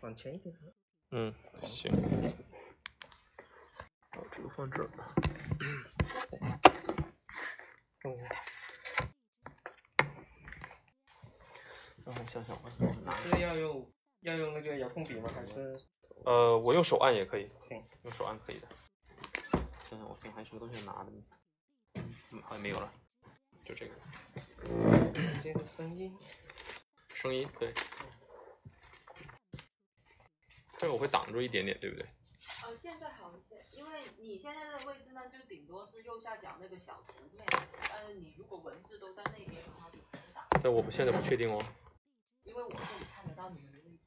往前一点。嗯，行。把，这个放这儿。嗯，让我想想，我拿是要用要用那个遥控笔吗？还是呃，我用手按也可以，行？用手按可以的。想想，我看还有什么东西拿的呢？嗯，好像没有了，就这个。这个声音，声音对，这个我会挡住一点点，对不对？呃，现在好一些，因为你现在的位置呢，就顶多是右下角那个小图面，但是你如果文字都在那边的话，就不打，但我们现在不确定哦，因为我这里看得到你们的位置。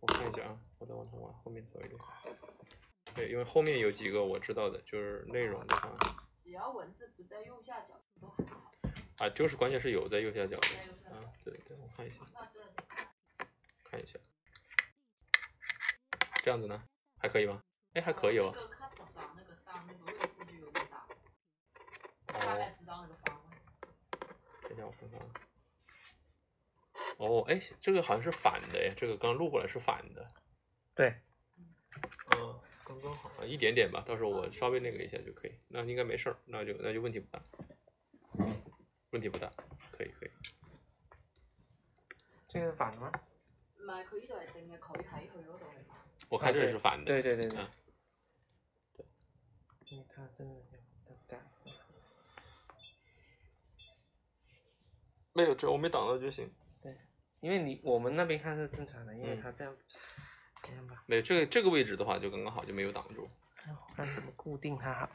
我看一下啊，我再往上往后面走一点。对，因为后面有几个我知道的，就是内容的话，只要文字不在右下角都很好。啊，就是关键是有在右下角的啊，对对，我看一下，那这看一下，这样子呢，还可以吗？哎，还可以哦。哦，知道那个方位。等一下我看看。哦，哎，这个好像是反的哎，这个刚录过来是反的。对，嗯，刚刚好，一点点吧，到时候我稍微那个一下就可以，那应该没事儿，那就那就问题不大，问题不大，可以可以。这个反的吗？唔系，佢呢度系正嘅，佢睇佢嗰度嚟。我看这是反的，对对对对。嗯因为他真的。没有这我没挡到就行。对因为你我们那边看是正常的，因为嗯它这样，这样吧，没有这个这个位置的话就刚刚好，就没有挡住，看怎么固定它好。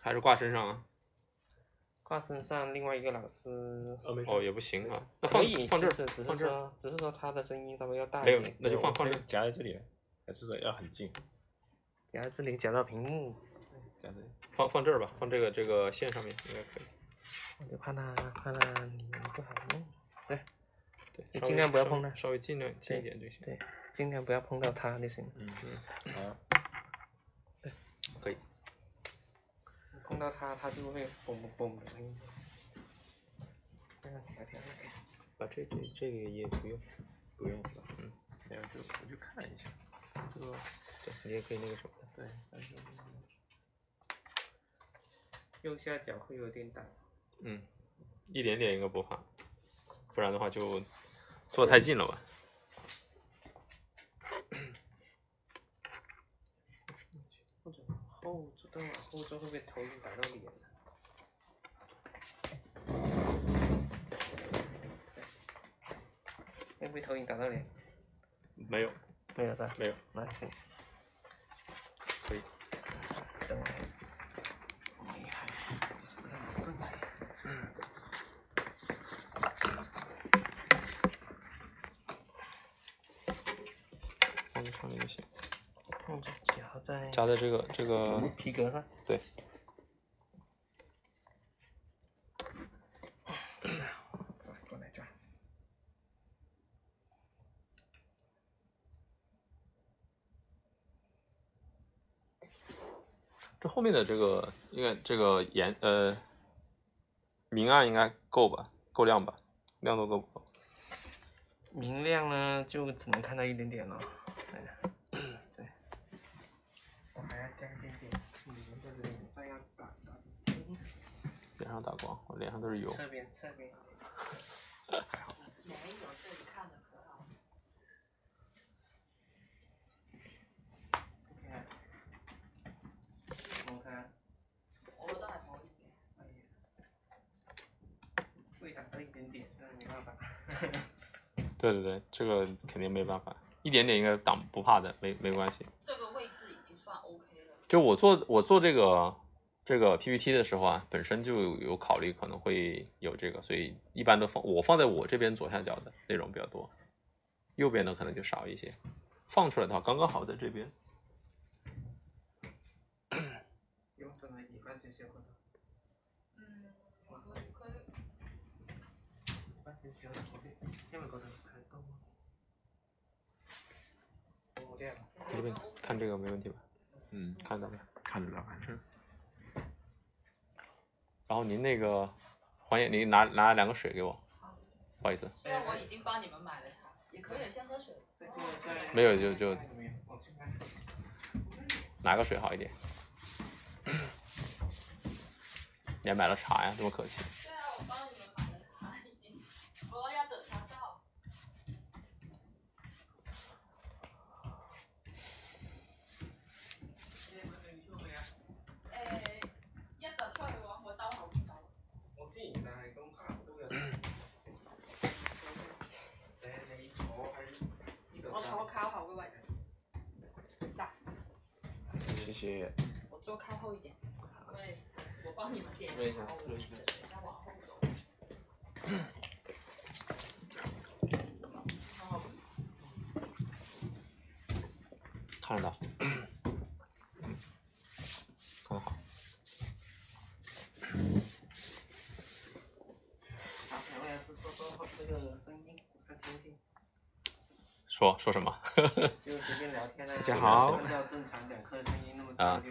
还是挂身上啊？挂身上，另外一个老师哦，也不行啊，那放放这儿只是说，只是说他的声音稍微要大没有一点，，那就放放这儿。夹在这里了，还是说要很近？夹在这里夹到屏幕，夹在放放这儿吧，放这个这个线上面应该可以。我就怕他怕他你们不好弄，对对，你尽量不要碰它稍微尽量近一点就行。对，尽量不要碰到它就行了。嗯嗯，好，可以。碰到它，它就会嘣嘣嘣的声音。看看调调调。把这这这个也不用，不用是吧？嗯，这样就我去看一下，这个对你也可以那个什么的。对，但是右下角会有点挡。嗯，一点点应该不怕，不然的话就坐太近了吧。或者后坐再往后坐会不会投影打到脸了？会不会投影打到脸？没有，没有在？没有，那行。可以。等会儿。厉害，是不是顺来？放在上面就行，放着夹在夹在这个这个皮革上。对。过来转。这后面的这个应该这个颜呃明暗应该够吧，够亮吧，亮度够不够？明亮呢，就只能看到一点点了。对，对。我还要加一点点，你们这里再要打打。脸上打光，我脸上都是油。侧边，侧边。还好没有，这里看的可好。你看，我看，我覺得係可以嘅。哎呀，会打到一点点，但是没办法。对对对，这个肯定没办法，一点点应该挡不怕的，没没关系。这个位置已经算 OK 了。就我做我做这个这个 PPT 的时候啊，本身就有有考虑可能会有这个，所以一般都放我放在我这边左下角的内容比较多，右边的可能就少一些。放出来的话刚刚好在这边。嗯，这边看这个没问题吧？嗯，看到了？看得到，看得到。然后您那个黄爷，您拿拿两个水给我，不好意思。虽然我已经帮你们买了茶，也可以先喝水。没有就就里面我去看哪个水好一点？你还买了茶呀，这么客气。对啊，我帮你们买了茶已经，不过要等它到。这個對出去啊！誒，一陣出去嘅話，我兜後邊走。我知，但係咁可能都有。這你坐喺呢度。我坐靠後嘅位置。嗱，谢谢。我坐靠后一点，因為我帮你們點對茶，我對等下往后走。看得到，看得好。好，两位老师说说这个声音，我看听听。说说什么？就随便聊天啊。大 家好按照正常讲课声音啊大就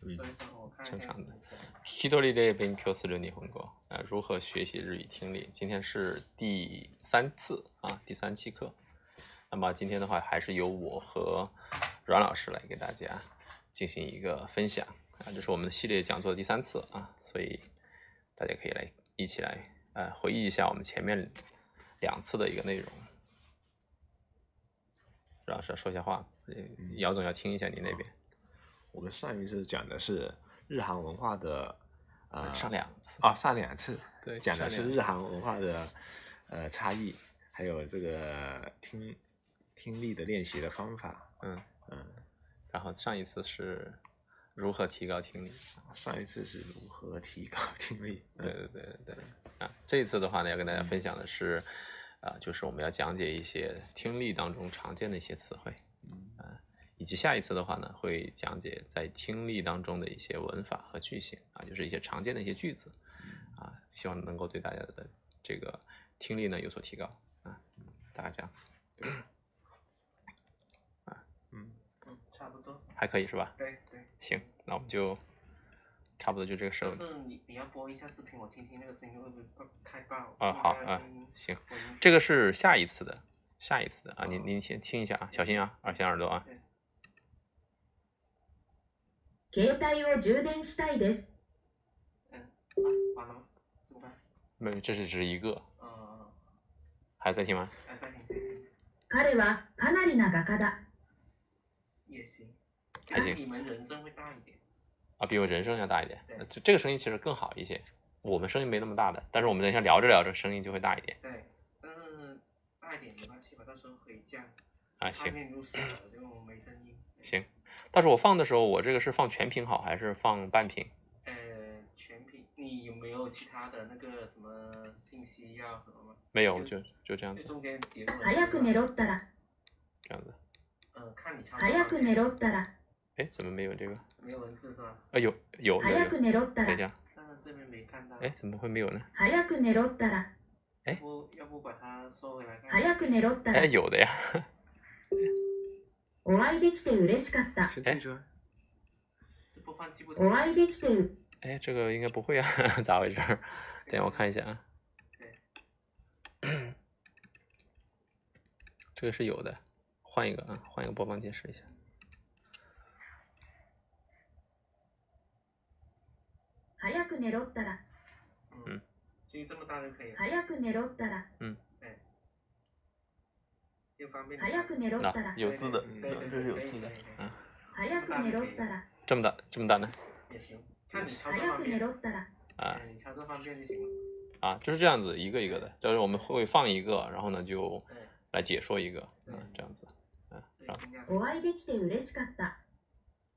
说一声，我看一下正常的。一人で勉強する日本語啊，如何学习日语听力？今天是第三次啊，第三期课。那么今天的话，还是由我和阮老师来给大家进行一个分享啊，这是我们的系列讲座的第三次啊，所以大家可以来一起来呃回忆一下我们前面两次的一个内容。阮老师说一下话，呃姚总要听一下你那边。 我们上一次讲的是日韩文化的，呃，上两次啊，上两次，对讲的是日韩文化的呃差异，还有这个听听力的练习的方法。嗯。嗯，然后上一次是如何提高听力？上一次是如何提高听力？嗯对对对对对啊！这一次的话呢，要跟大家分享的是，啊、就是我们要讲解一些听力当中常见的一些词汇，以及下一次的话呢，会讲解在听力当中的一些文法和句型啊，就是一些常见的一些句子啊，希望能够对大家的这个听力呢有所提高啊，大概这样子 嗯，嗯，差不多。还可以是吧？对对。行，那我们就差不多就这个时候但是你你要播一下视频，我听听那个声音会不会太爆？啊，好啊行。这个是下一次的，下一次的啊，您您先听一下啊，小心啊，耳小耳朵啊。携帯を充電したいです。嗯，啊，完了吗？怎么办？没有，这是只是一个，呃，还要再听吗？哎，再听再听彼はかなりな画家だ。也行。还行但你们人声会大一点。啊，比我人声要大一点对，呃这这个声音其实更好一些。我们声音没那么大的，但是我们等一下聊着聊着声音就会大一点对，但是大一点没关系吧，到时候可以降。啊。画行面录小了就没声音。行， 但是我放的时候，我这个是放全屏好还是放半屏？呃，全屏，你有没有其他的那个什么信息要什么吗？没有，就就这样子，就中间结论。早く寝ろったら、这样子。呃，看你操作早く寝ろったら、哎，怎么没有这个？没有文字是吧？啊，有有有早く有，寝ろったら、等一下，但是这边没看到。哎，怎么会没有呢？早く寝ろったら、哎要不要不把它收回来看？早く寝ろった哎，ら、有的呀。 お会いできて嬉しかった。お会いできてう哎，这个应该不会啊，咋回事儿？等一下我看一下啊。这个是有的，换一个啊，换一个播放键试一下。早く寝ろったら、嗯，就这么大就可以了。早く寝ろったら、又方便。早く寝ろ那、ったら、有字的，对对对这是有字的可以可以可以啊。早く寝ろったら、这么大，这么大呢？也行，看你操作早く寝方便。ろったら、啊哎你操作方便就行了。啊，就是这样子，一个一个的，就是我们会放一个，然后呢就对来解说一个，啊对，这样子，啊，对然后，应该お会いできて嬉しかった。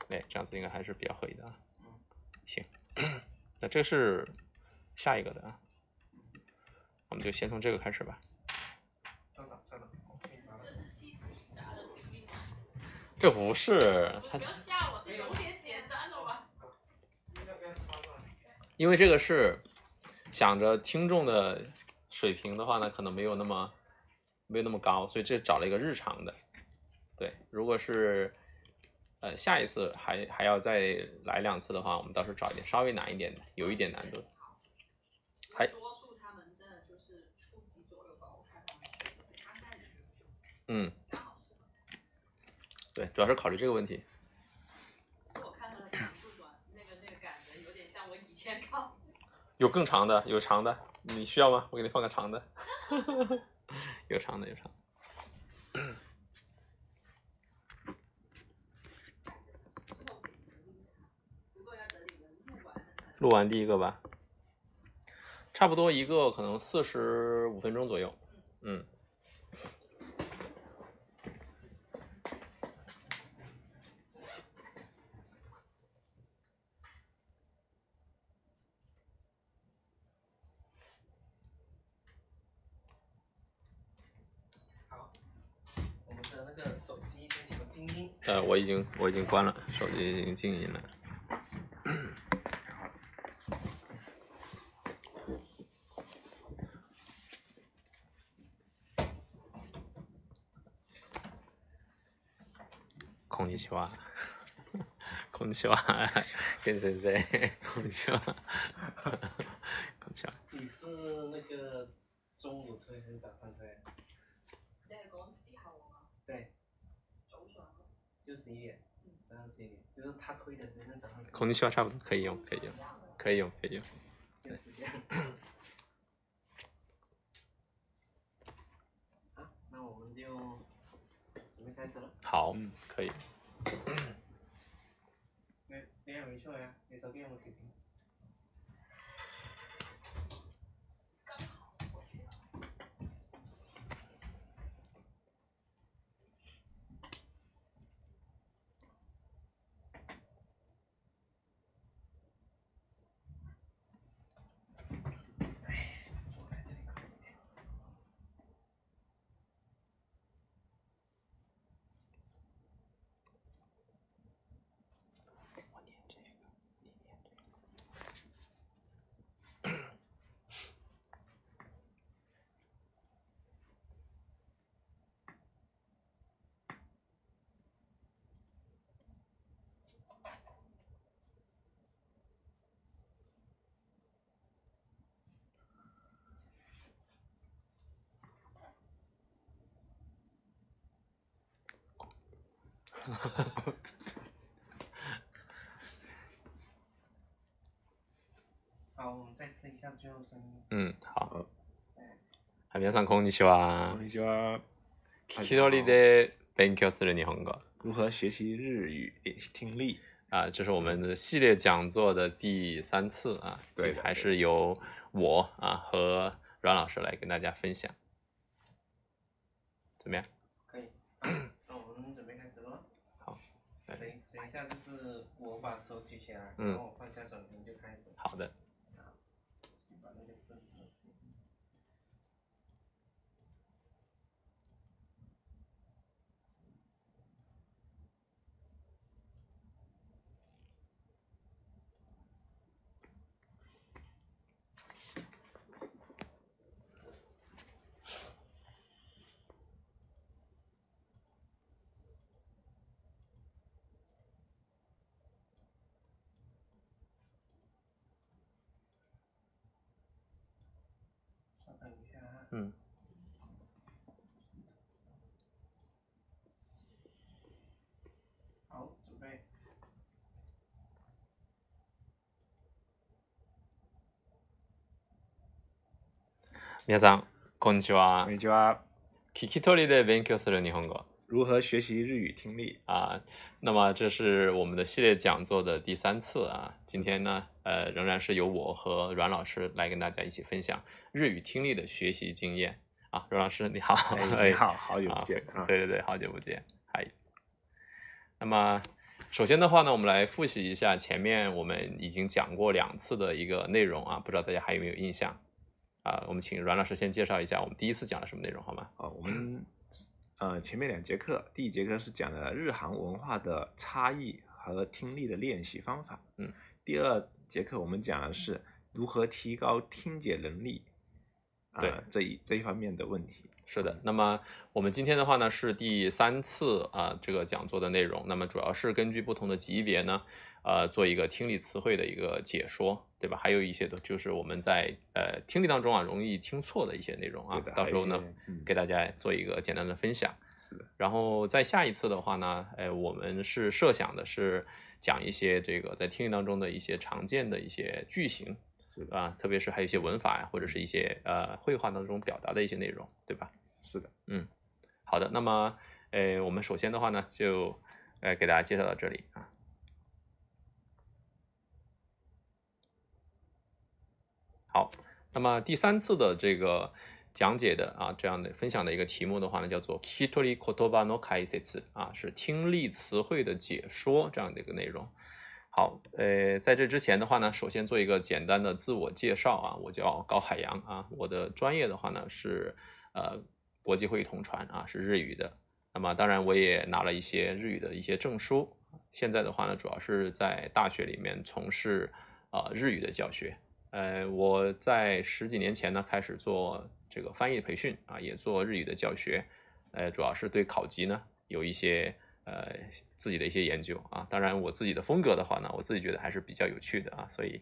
哎，这样子应该还是比较合理的啊。嗯行，那这是下一个的啊，我们就先从这个开始吧。 这不是它不要吓我，这有点简单了吧？因为这个是想着听众的水平的话呢，可能没有那么没有那么高，所以这找了一个日常的。对，如果是呃下一次还还要再来两次的话，我们到时候找一点稍微难一点的，有一点难度。还多数他们真的就是初级左右嗯。对，主要是考虑这个问题。是我看了长度短，那个那个感觉有点像我以前考。有更长的，有长的，你需要吗？我给你放个长的。有长的，有长的。录完第一个吧，差不多一个可能四十五分钟左右。嗯，好，我们的那个手机先调静音。呃，我已经我已经关了，手机已经静音了。こんにちは。こんにちは。跟先生。こんにちは。 十一点，早上十一点，就是他推的时间是早上十一点。こんにちは差不多可以用，可以用，可以用，可以用。就是这样。 好，我们再试一下最后声音。嗯，好。はい、皆さんこんにちはこん。にちは。聞き取りで勉強する日本語如何学习日语听力？啊，这是我们的系列讲座的第三次啊，对的还是由我啊和阮老师来跟大家分享，怎么样？可以。那我们准备开始了。好。等等一下，就是我把手举起来，嗯然后我放下手，你就开始。 一下啊。嗯。好，准备。皆さんこんにちはこん。にちは。聞き取りで勉強する日本語如何学习日语听力？啊，那么这是我们的系列讲座的第三次啊。今天呢，呃，仍然是由我和阮老师来跟大家一起分享日语听力的学习经验啊。阮老师你好，哎，你好，好久啊不见啊！对对对，好久不见，嗨。那么，首先的话呢，我们来复习一下前面我们已经讲过两次的一个内容啊，不知道大家还有没有印象？啊，我们请阮老师先介绍一下我们第一次讲了什么内容好吗？啊，我们呃前面两节课，第一节课是讲了日韩文化的差异和听力的练习方法。嗯，第二节课我们讲的是如何提高听解能力。啊对这一这一方面的问题。是的，那么我们今天的话呢是第三次啊、这个讲座的内容，那么主要是根据不同的级别呢，呃做一个听力词汇的一个解说，对吧？还有一些的就是我们在呃听力当中啊容易听错的一些内容啊对，到时候呢给大家做一个简单的分享。是的，然后在下一次的话呢，哎，我们是设想的是讲一些这个在听力当中的一些常见的一些句型是的，啊，特别是还有一些文法呀，或者是一些呃绘画当中表达的一些内容，对吧？是的，嗯好的，那么呃，我们首先的话呢，就呃给大家介绍到这里啊。好，那么第三次的这个讲解的啊，这样的分享的一个题目的话呢，叫做 Kitori Kotoba no Kaisetsu 啊，是听力词汇的解说这样的一个内容。好，呃，在这之前的话呢，首先做一个简单的自我介绍啊，我叫高海洋啊，我的专业的话呢是呃国际会议同传啊，是日语的。那么当然我也拿了一些日语的一些证书，现在的话呢，主要是在大学里面从事呃日语的教学。呃，我在十几年前呢开始做这个翻译培训啊，也做日语的教学，呃，主要是对考级呢有一些呃自己的一些研究啊。当然我自己的风格的话呢，我自己觉得还是比较有趣的啊，所以，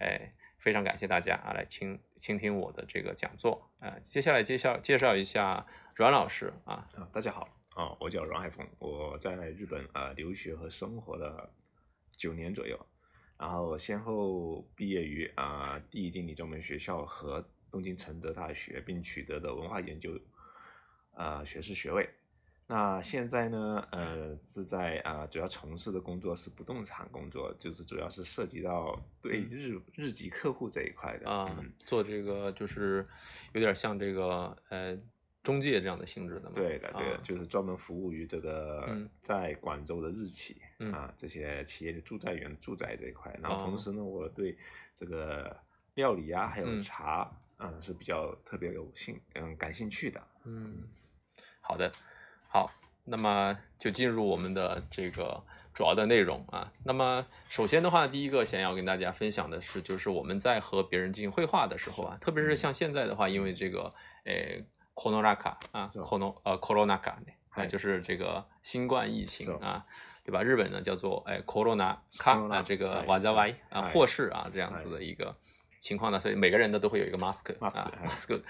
哎，非常感谢大家啊来听倾听我的这个讲座。呃，接下来介绍介绍一下阮老师啊，啊，大家好，啊，我叫阮海峰，我在日本啊、留学和生活了九年左右，然后先后毕业于啊、第一经理专门学校和东京承德大学，并取得的文化研究啊、学士学位。那现在呢，呃，是在啊、主要从事的工作是不动产工作，就是主要是涉及到对日日籍客户这一块的啊嗯，做这个就是有点像这个呃中介这样的性质的嘛。对的，对的，啊就是专门服务于这个嗯在广州的日企、嗯啊这些企业的住宅员住宅这一块。然后哦同时呢，我对这个料理啊，还有嗯茶，嗯，是比较特别有兴嗯感兴趣的。嗯，好的，好，那么就进入我们的这个主要的内容啊。那么首先的话，第一个想要跟大家分享的是，就是我们在和别人进行绘画的时候啊，特别是像现在的话，因为这个呃 c o r o n a c a 啊是吧 c o r o 呃 corona 啊，嗨就是这个新冠疫情啊。对吧？日本呢叫做哎 corona 卡 corona，啊，这个哎瓦扎歪啊，哎霍氏啊这样子哎的一个情况呢，所以每个人呢都会有一个 mask mask，啊哎 mask。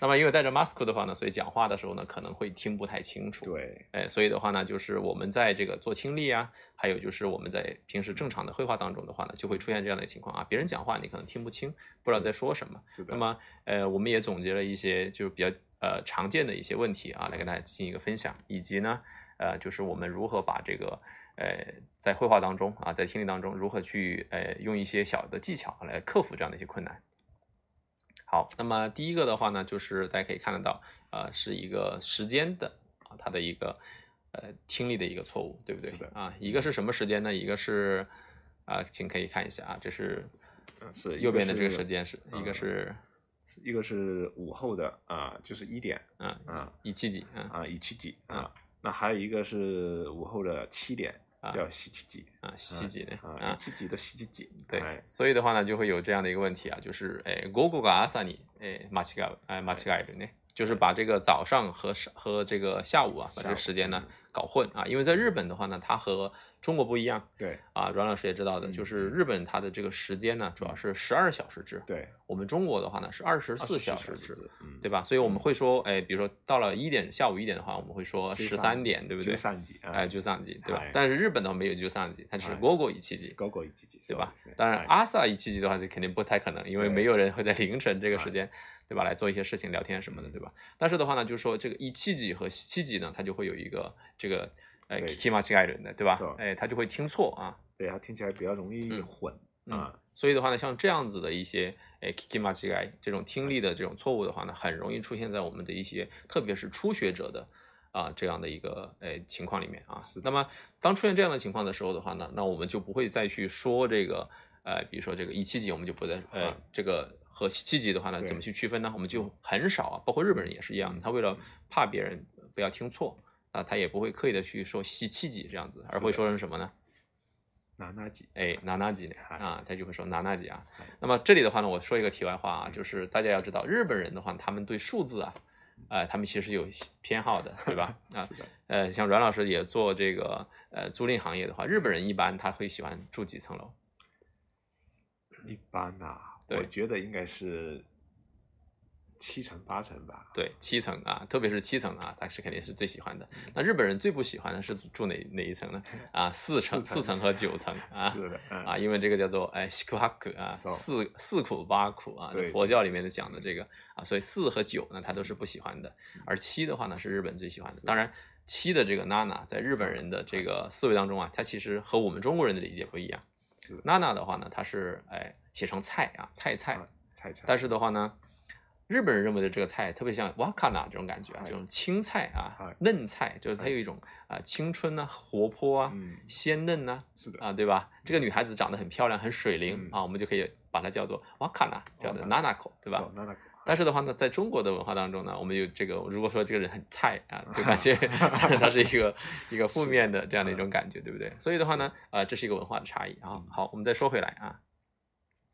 那么因为戴着 mask 的话呢，所以讲话的时候呢可能会听不太清楚。，对，哎，所以的话呢，就是我们在这个做听力啊，还有就是我们在平时正常的绘画当中的话呢，就会出现这样的情况啊，别人讲话你可能听不清，不知道在说什么。是的。那么呃，我们也总结了一些就是比较呃常见的一些问题啊，来跟大家进行一个分享，以及呢呃就是我们如何把这个呃在绘画当中啊，在听力当中如何去呃用一些小的技巧来克服这样的一些困难。好，那么第一个的话呢，就是大家可以看得到，呃，是一个时间的啊，它的一个呃听力的一个错误，对不对？啊，一个是什么时间呢？一个是啊，请可以看一下啊，这是嗯是右边的这个时间是一个嗯是一个是午后的啊、就是一点嗯啊一七几嗯啊一七几啊啊，那还有一个是午后的七点，啊叫西七几啊西几呢啊啊一七几的西七几，对哎，所以的话呢，就会有这样的一个问题啊，就是诶，午後が朝に诶間違う哎間違えるね，就是把这个早上和上和这个下午啊，把这下午个时间呢嗯搞混啊，因为在日本的话呢，它和 中国不一样对啊，阮老师也知道的，嗯就是日本它的这个时间呢，主要是十二小时制，对，我们中国的话呢是二十24四小时时制。，嗯，对吧？所以我们会说，哎，比如说到了一点，下午一点的话，我们会说十三点，对不对？三级，哎，就三级，对吧はい？但是日本的话没有就三级，它只是はい午後一七级，高过一级级，对吧そうですね？当然，はい朝一七级的话，这肯定不太可能，因为对没有人会在凌晨这个时はい间，对吧，来做一些事情、聊天什么的，嗯对吧？但是的话呢，就是说这个一七级和七级呢，它就会有一个这个 呃对 kima 違い的，对吧是？哎，它就会听错啊。对，它听起来比较容易嗯混嗯啊，所以的话呢，像这样子的一些哎違い这种听力的这种错误的话呢，很容易出现在我们的一些特别是初学者的啊这样的一个诶情况里面啊那么当出现这样的情况的时候的话呢，那我们就不会再去说这个呃，比如说这个一七级，我们就不再呃啊这个和七级的话呢，怎么去区分呢？我们就很少啊，包括日本人也是一样的，他为了怕别人不要听错啊，他也不会刻意的去说西七几这样子，而会说成什么呢？哪哪几，哎，哪哪几啊，他就会说哪哪几啊。那么这里的话呢，我说一个题外话啊，就是大家要知道，日本人的话，他们对数字啊，呃，他们其实有偏好的，对吧？啊呃，像阮老师也做这个呃租赁行业的话，日本人一般他会喜欢住几层楼？一般啊，对我觉得应该是七层八层吧。对，七层啊，特别是七层啊，他是肯定是最喜欢的。嗯那日本人最不喜欢的是住哪哪一层呢？啊，四层、四层和九层 啊。是的，嗯啊，因为这个叫做哎西苦哈苦啊，四四苦八苦啊，对佛教里面的讲的这个啊，所以四和九呢，他都是不喜欢的，而七的话呢是日本最喜欢的。当然，七的这个娜娜在日本人的这个思维当中啊，它其实和我们中国人的理解不一样。是的娜娜的话呢，它是哎写成菜啊，菜菜啊，菜菜，但是的话呢，日本人认为的这个菜特别像瓦卡纳这种感觉啊，哎这种青菜啊哎，嫩菜，就是它哎有一种啊青春啊、活泼啊、嗯，鲜嫩呐是的，啊，对吧？这个女孩子长得很漂亮，很水灵嗯啊，我们就可以把它叫做瓦卡纳，叫做 Wakana nanako，对吧？但是的话呢，在中国的文化当中呢，我们有这个，如果说这个人很菜啊，就 感觉 他是一个一个负面的这样的一种感觉，对不对？所以的话呢，呃，这是一个文化的差异啊嗯。好，我们再说回来啊。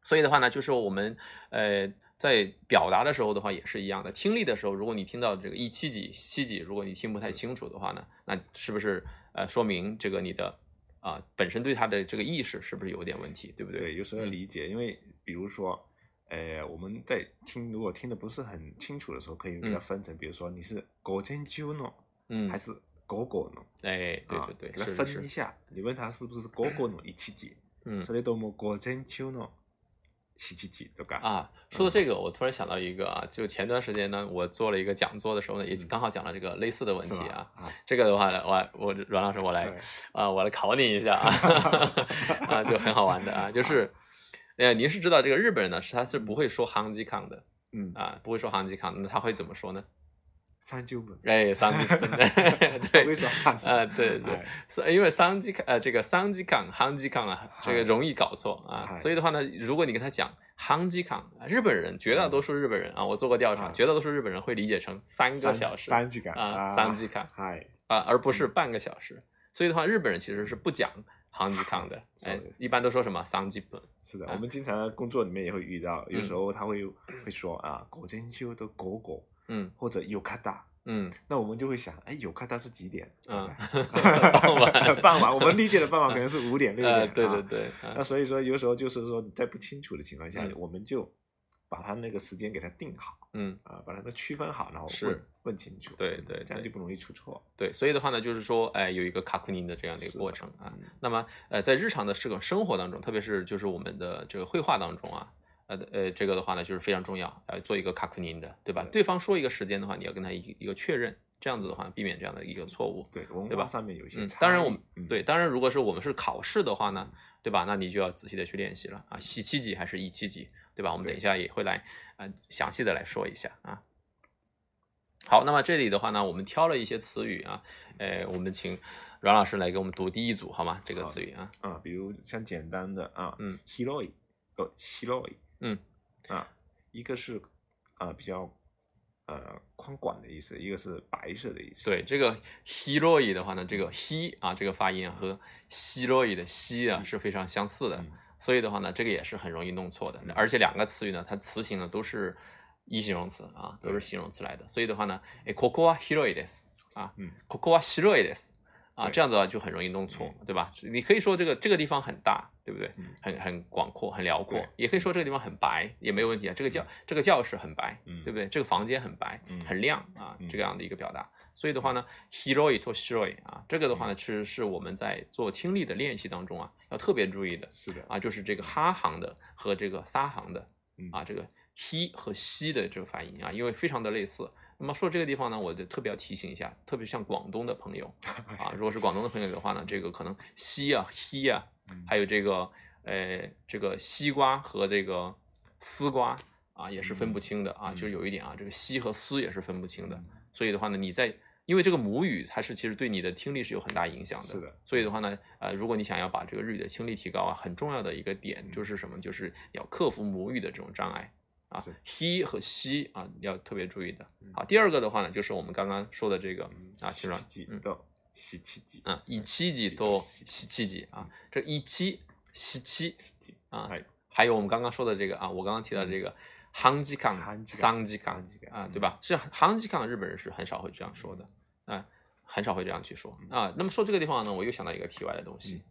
所以的话呢，就是我们呃在表达的时候的话也是一样的。听力的时候，如果你听到这个一七级、七级，如果你听不太是清楚的话呢，那是不是呃说明这个你的啊、本身对它的这个意识是不是有点问题，对不对？对，有时候要嗯理解，因为比如说，呃，我们在听，如果听的不是很清楚的时候，可以给它嗯分成，比如说你是狗真鸠呢，嗯，还是狗狗呢？哎，对啊对对，给它是是是，分一下，你问他是不是狗狗呢？一七级，嗯それとも午前中の 七七级とか。啊，说到这个，我突然想到一个啊，就前段时间呢，我做了一个讲座的时候呢，也嗯刚好讲了这个类似的问题啊。啊，这个的话呢，我我阮老师我来对啊，我来考你一下啊，啊，就很好玩的啊，就是，呃，您是知道这个日本人呢，是他是不会说 hanji kan 的嗯，啊，不会说 hanji kan，，那他会怎么说呢？三九本，哎，桑吉分，不对会，说汉啊，对对哎，是因为桑吉康呃这个桑吉康、韩吉康啊，这个嗨容易搞错啊，嗨所以的话呢，如果你跟他讲韩吉康，日本人绝大多数日本人啊，我做过调查，啊绝大多数日本人会理解成三个三小时三時間啊，三吉康はい。啊，而不是半个小时。所以的话，日本人其实是不讲韩吉康的，哎そうです，一般都说什么三吉本是的，啊我们经常在工作里面也会遇到，有嗯时候他会会说啊，狗真秋的狗狗， 嗯或者有卡达，嗯那我们就会想，哎，有卡达是几点？嗯 傍晚 傍晚，我们理解的傍晚可能是五点 六呃，点。对对啊。对，啊那所以说，有时候就是说，在不清楚的情况下嗯，我们就把它那个时间给它定好嗯。啊，把它们区分好，然后是问问清楚，对对对这样就不容易出错。对，所以的话呢，就是说，哎，有一个卡库宁的这样的一个过程啊。嗯那么，呃，在日常的这个生活当中，特别是就是我们的这个绘画当中啊，呃呃，这个的话呢，就是非常重要，呃，做一个卡库宁的，对吧？对对方说一个时间的话，你要跟他一个一个确认，这样子的话，避免这样的一个错误。对，文对吧化上面有一些嗯，当然我们嗯对，当然如果是我们是考试的话呢，对吧？那你就要仔细的去练习了啊，习七级还是一七级，对吧？我们等一下也会来啊、呃详细的来说一下啊。好，那么这里的话呢，我们挑了一些词语啊，呃，我们请阮老师来给我们读第一组好吗？这个好词语啊，啊，比如像简单的啊，嗯，hiroi，哦，hiroi，嗯啊，一个是啊比较呃宽广的意思，一个是白色的意思。对，这个 hiroi 的话呢，这个 he 啊这个发音啊和 hiroi 的 he 啊西是非常相似的，嗯所以的话呢，这个也是很容易弄错的嗯。而且两个词语呢，它词形呢都是一形容词啊，都是对形容词来的。所以的话呢，诶，ここは広いです啊，嗯，ここは広いです 啊，这样子的话就很容易弄错，对吧？你可以说这个这个地方很大，对不对？嗯很很广阔，很辽阔，也可以说这个地方很白，也没有问题啊。这个教这个教室很白，嗯对不对？这个房间很白，嗯很亮啊，嗯这个样的一个表达。所以的话呢，hiroi to shiroi 啊，这个的话嗯呢，其实是我们在做听力的练习当中啊，要特别注意的。是的，啊，就是这个哈行的和这个撒行的嗯啊，这个 he 和 she 的这个发音啊，因为非常的类似。那么说这个地方呢，我就特别要提醒一下，特别像广东的朋友 啊，如果是广东的朋友的话呢，这个可能 she 啊 he 啊，嗯还有这个呃这个西瓜和这个丝瓜啊，也是分不清的啊，嗯就是有一点啊，这个西和丝也是分不清的。嗯所以的话呢，你在因为这个母语它是其实对你的听力是有很大影响的，是的所以的话呢，呃，如果你想要把这个日语的听力提高啊，很重要的一个点嗯就是什么？就是要克服母语的这种障碍啊是，he 和 she 啊，要特别注意的嗯。好，第二个的话呢，就是我们刚刚说的这个嗯啊，七，嗯到十七级啊，一七级到十七级啊，这一七、十七啊，还有我们刚刚说的这个啊，我刚刚提到这个韩吉康、桑吉康啊，嗯对吧？是韩吉康，日本人是很少会这样说的啊，很少会这样去说啊。那么说这个地方呢，我又想到一个题外的东西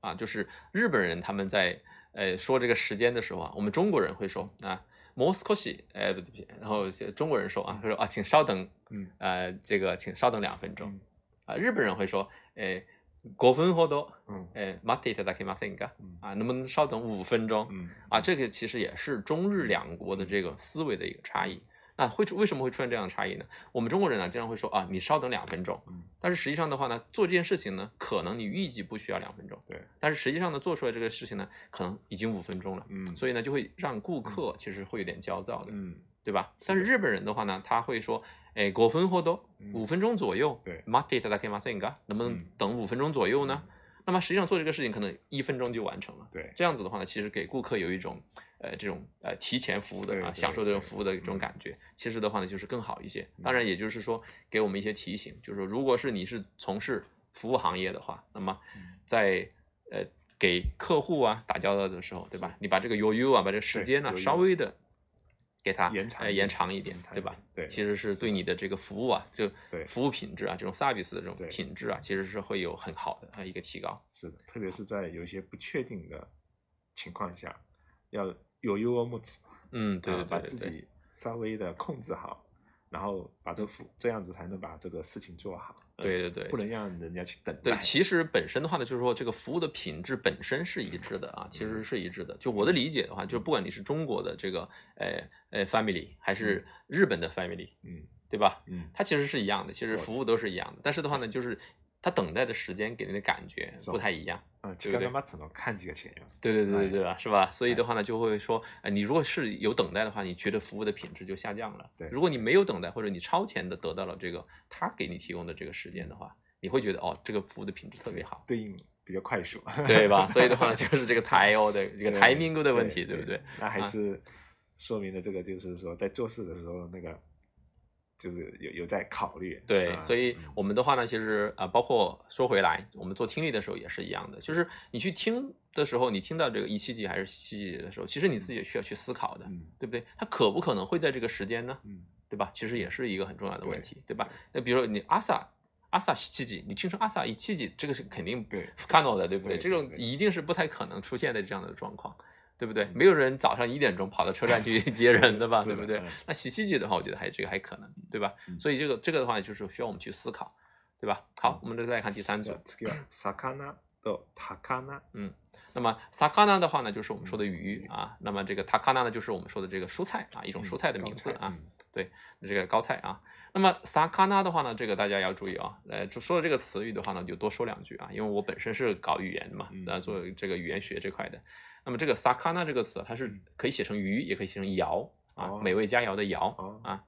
啊，就是日本人他们在呃说这个时间的时候啊，我们中国人会说啊，莫斯科西，哎不对不对，然后中国人说啊，他说啊，请稍等，嗯呃，这个请稍等两分钟嗯啊，日本人会说，哎，5分ほど，嗯哎，待っていただけませんか？嗯啊，能不能稍等五分钟？嗯啊，这个其实也是中日两国的这个思维的一个差异。 那会出为什么会出现这样的差异呢？我们中国人呢，经常会说啊，你稍等两分钟，嗯但是实际上的话呢，做这件事情呢，可能你预计不需要两分钟，对，但是实际上呢，做出来这个事情呢，可能已经五分钟了，嗯所以呢，就会让顾客其实会有点焦躁的，嗯对吧？是的但是日本人的话呢，他会说，哎，五分ほど，嗯五分钟左右，对待っていただけませんか？能不能嗯等五分钟左右呢？那么实际上做这个事情可能一分钟就完成了。对这样子的话呢，其实给顾客有一种 呃这种呃提前服务的啊，享受这种服务的这种嗯感觉。其实的话呢，就是更好一些。嗯当然，也就是说给我们一些提醒，就是说，如果是你是从事服务行业的话，那么嗯在呃给客户啊打交道的时候，对吧？你把这个 u u 啊，把这个时间呢稍微的给它呃延延长一点长一点对吧？对其实是对你的这个服务啊，就对服务品质啊，这种 service 的这种品质啊，其实是会有很好的啊一个提高。是的，特别是在有一些不确定的情况下，要有优莫子，嗯，对啊对对对对。把自己稍微的控制好，然后把这服这样子才能把这个事情做好。呃对对对不能让人家去等待。对，其实本身的话呢，就是说这个服务的品质本身是一致的啊，其实是一致的。就我的理解的话，就是不管你是中国的这个呃呃 family 还是日本的 family，嗯对吧？嗯，它其实是一样的，其实服务都是一样的。但是的话呢，就是它等待的时间给人的感觉そう不太一样。啊，对不对時間が待つの感じが違います。对对对对哎对吧？是吧？所以的话呢，就会说，呃，你如果是有等待的话，你觉得服务的品质就下降了。对如果你没有等待，或者你超前的得到了这个他给你提供的这个时间的话，你会觉得哦，这个服务的品质特别好。对应比较快速，对吧？所以的话呢，就是这个台哦的这个对 timing 的问题，对对不对？那还啊是说明了这个，就是说在做事的时候，那个 就是有有在考虑。对，啊所以嗯我们的话呢，其实啊、呃包括说回来，我们做听力的时候也是一样的，就是你去听的时候，你听到这个一七级还是七级的时候，其实你自己也需要去思考的，嗯对不对？它可不可能会在这个时间呢？嗯对吧？其实也是一个很重要的问题，对吧？那比如说你阿萨阿萨七级，你听成阿萨一七级，这个是肯定对不可能的，对不对？对这种一定是不太可能出现的这样的状况。对不对？没有人早上一点钟跑到车站去接人的吧？是的对不对嗯？那洗七级的话，我觉得还这个还可能，对吧？嗯所以这个这个的话，就是需要我们去思考，对吧？好，我们再来看第三组じゃあ。次は魚と魚。那么 sakana 的话呢，就是我们说的鱼啊。那么这个 takana 呢，就是我们说的这个蔬菜啊，一种蔬菜的名字啊。嗯对，这个高菜啊。那么 sakana 的话呢，这个大家要注意啊。呃，就说了这个词语的话呢，就多说两句啊，因为我本身是搞语言的嘛嗯，呃，做这个语言学这块的。 那么这个 sakana 这个词，它是可以写成鱼，也可以写成肴啊，哦美味佳肴的肴哦啊。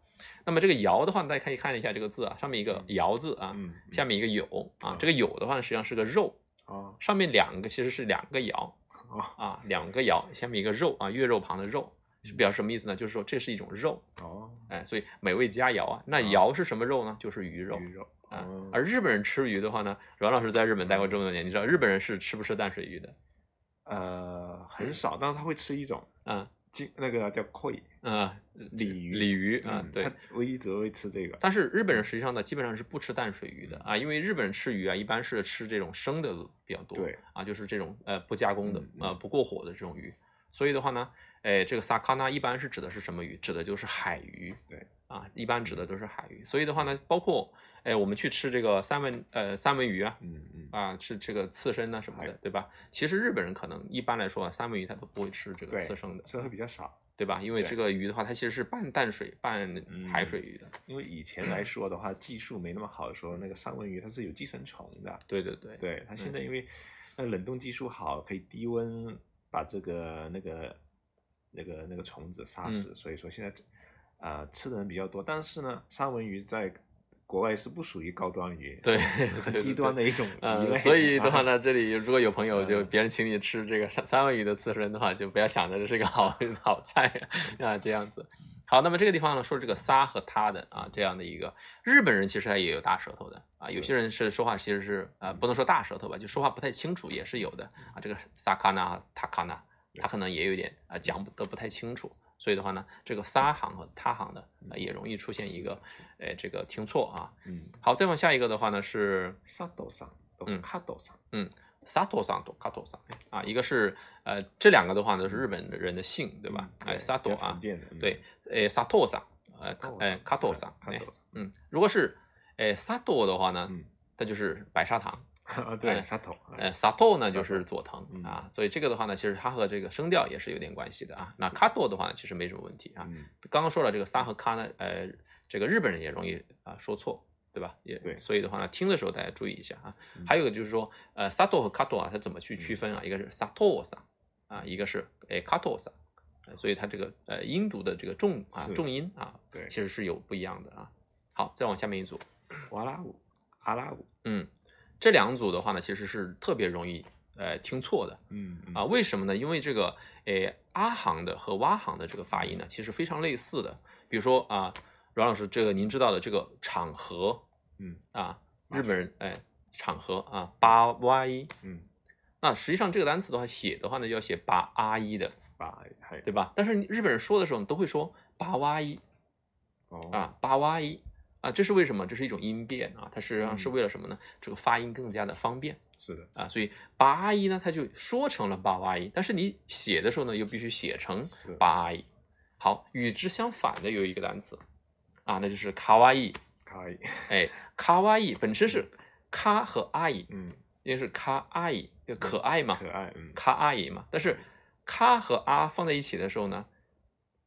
那么这个肴的话，大家可以看一下这个字啊，上面一个嗯肴字啊，嗯，下面一个有啊嗯，这个有的话呢，实际上是个肉，啊上面两个其实是两个爻哦啊，两个肴，下面一个肉啊，月肉旁的肉，是表示什么意思呢？就是说这是一种肉，哦，哎，所以美味佳肴啊。那啊肴是什么肉呢？就是鱼肉鱼肉啊哦。而日本人吃鱼的话呢，阮老师在日本待过这么多年，你知道日本人是吃不吃淡水鱼的？呃很少，但是他会吃一种嗯金那个叫 koi 啊，鲤鱼鲤鱼啊，对嗯他。唯一只会吃这个。但是日本人实际上呢，基本上是不吃淡水鱼的啊，因为日本人吃鱼啊，一般是吃这种生的比较多，对啊，就是这种呃不加工的嗯呃不过火的这种鱼，所以的话呢，哎，这个 sakana 一般是指的是什么鱼？指的就是海鱼，对啊，一般指的都是海鱼，所以的话呢，包括哎我们去吃这个三文呃三文鱼啊。嗯嗯啊，吃这个刺身呐、什么的，对吧？其实日本人可能一般来说啊，三文鱼他都不会吃这个刺身的，吃会比较少，对吧？因为这个鱼的话，它其实是半淡水半海嗯水鱼的。因为以前来说的话，技术没那么好的时候，那个三文鱼它是有寄生虫的。对对对，对，它现在嗯因为那冷冻技术好，可以低温把这个那个那个那个虫子杀嗯死，所以说现在啊、呃吃的人比较多。但是呢，三文鱼在国外是不属于高端鱼，对很低端的一种鱼类。呃，所以的话啊，呢，这里如果有朋友就嗯别人请你吃这个三三文鱼的刺身的话，就不要想着这是个好 好菜啊，这样子。好，那么这个地方呢，说这个撒和他的啊，这样的一个日本人其实他也有大舌头的啊，有些人是说话其实是呃不能说大舌头吧，就说话不太清楚也是有的啊。这个撒卡纳、塔卡纳，他可能也有点啊讲不得不太清楚，所以的话呢，这个撒行和他行的啊也容易出现一个呃这个听错啊。嗯，好，再往下一个的话呢是萨斗桑，嗯卡斗桑，嗯。萨托桑と kato 桑啊，一个是呃这两个的话呢是日本人的姓，对吧？哎比，sato 啊对，诶，sato 桑，呃 sato，哎桑，kato 桑，哎哎，kato 桑嗯，如果是诶 sato 的话呢，嗯，它就是白砂糖。啊对哎，sato，呃，sato 呢就是佐藤嗯啊，所以这个的话呢，其实它和这个声调也是有点关系的啊。那 kato 的话呢，其实没什么问题啊。嗯刚刚说了这个撒和卡呢，呃，这个日本人也容易啊说错，对吧？也对所以的话呢，听的时候大家注意一下啊。嗯还有就是说，呃，sato 和 kato 啊，它怎么去区分啊？一个是 sato 桑啊，一个是诶 kato 桑，呃所以它这个呃音读的这个重啊重音啊，对其实是有不一样的啊。好，再往下面一组，哇啦舞，阿拉舞，嗯，这两组的话呢，其实是特别容易呃听错的。嗯嗯啊，为什么呢？因为这个诶阿行的和哇行的这个发音呢，其实非常类似的。比如说啊，阮老师，这个您知道的这个场合嗯啊，日本人哎场合啊八哇一，嗯，那实际上这个单词的话写的话呢，要写八 r 一的，把还对吧？但是日本人说的时候都会说八哇一哦啊，八哇一啊，这是为什么？这是一种音变啊，它实际上是嗯为了什么呢？这个发音更加的方便。是的，啊，所以八阿一呢，它就说成了八哇一，但是你写的时候呢，又必须写成是八阿一。好，与之相反的有一个单词啊，那就是卡哇伊。卡哇伊，哎，卡哇伊本身是卡和阿姨，嗯，因为是卡阿姨，就可爱嘛，可爱，嗯，卡阿姨嘛。但是卡和啊放在一起的时候呢，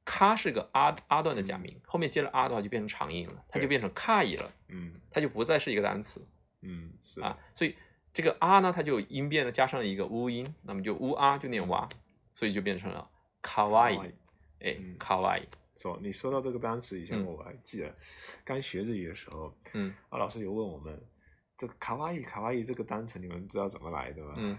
卡是个阿阿段的假名，后面接了啊的话就变成长音了，它就变成卡伊了，嗯。它就不再是一个单词。嗯是啊，所以这个啊呢，它就音变了加上一个乌音，那么就乌啊就念哇，所以就变成了卡哇伊哎嗯，卡哇伊，说你说到这个单词，以前嗯。我还记得，刚学日语的时候，嗯。啊，老师有问我们，这个卡哇伊卡哇伊这个单词，你们知道怎么来的吗？嗯？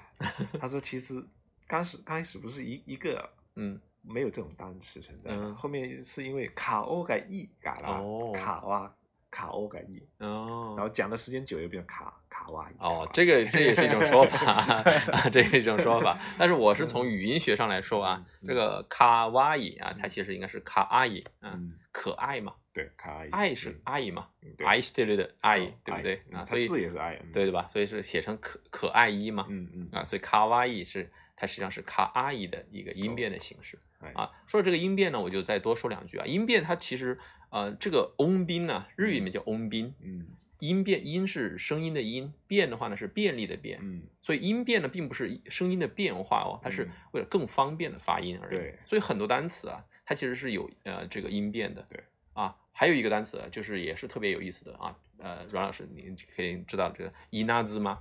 他说其实刚始刚开始不是一一个嗯没有这种单词存在的，嗯后面是因为卡欧改译改了，哦卡哇卡欧改译，哦，然后讲的时间久又变成卡卡哇伊。哦，这个这也是一种说法，啊，这是一种说法。但是我是从语音学上来说啊，嗯这个卡哇伊啊，它其实应该是卡阿姨啊，嗯，可爱嘛，对，卡哇伊，爱是嗯阿姨嘛，嗯对爱してる的爱是，对不对嗯它啊？所以字也是爱，嗯对对吧？所以是写成可可爱一嘛，嗯嗯啊，所以卡哇伊是 它实际上是卡阿姨的一个音变的形式。哎啊，说到这个音变呢，我就再多说两句啊。音变它其实呃，这个音宾呢，日语里面叫音宾，嗯音变音是声音的音，变的话呢是便利的变，嗯所以音变呢并不是声音的变化哦，它是嗯为了更方便的发音而已。对所以很多单词啊，它其实是有呃这个音变的。对啊，还有一个单词啊就是也是特别有意思的啊，呃，阮老师你可以知道这个伊纳兹吗？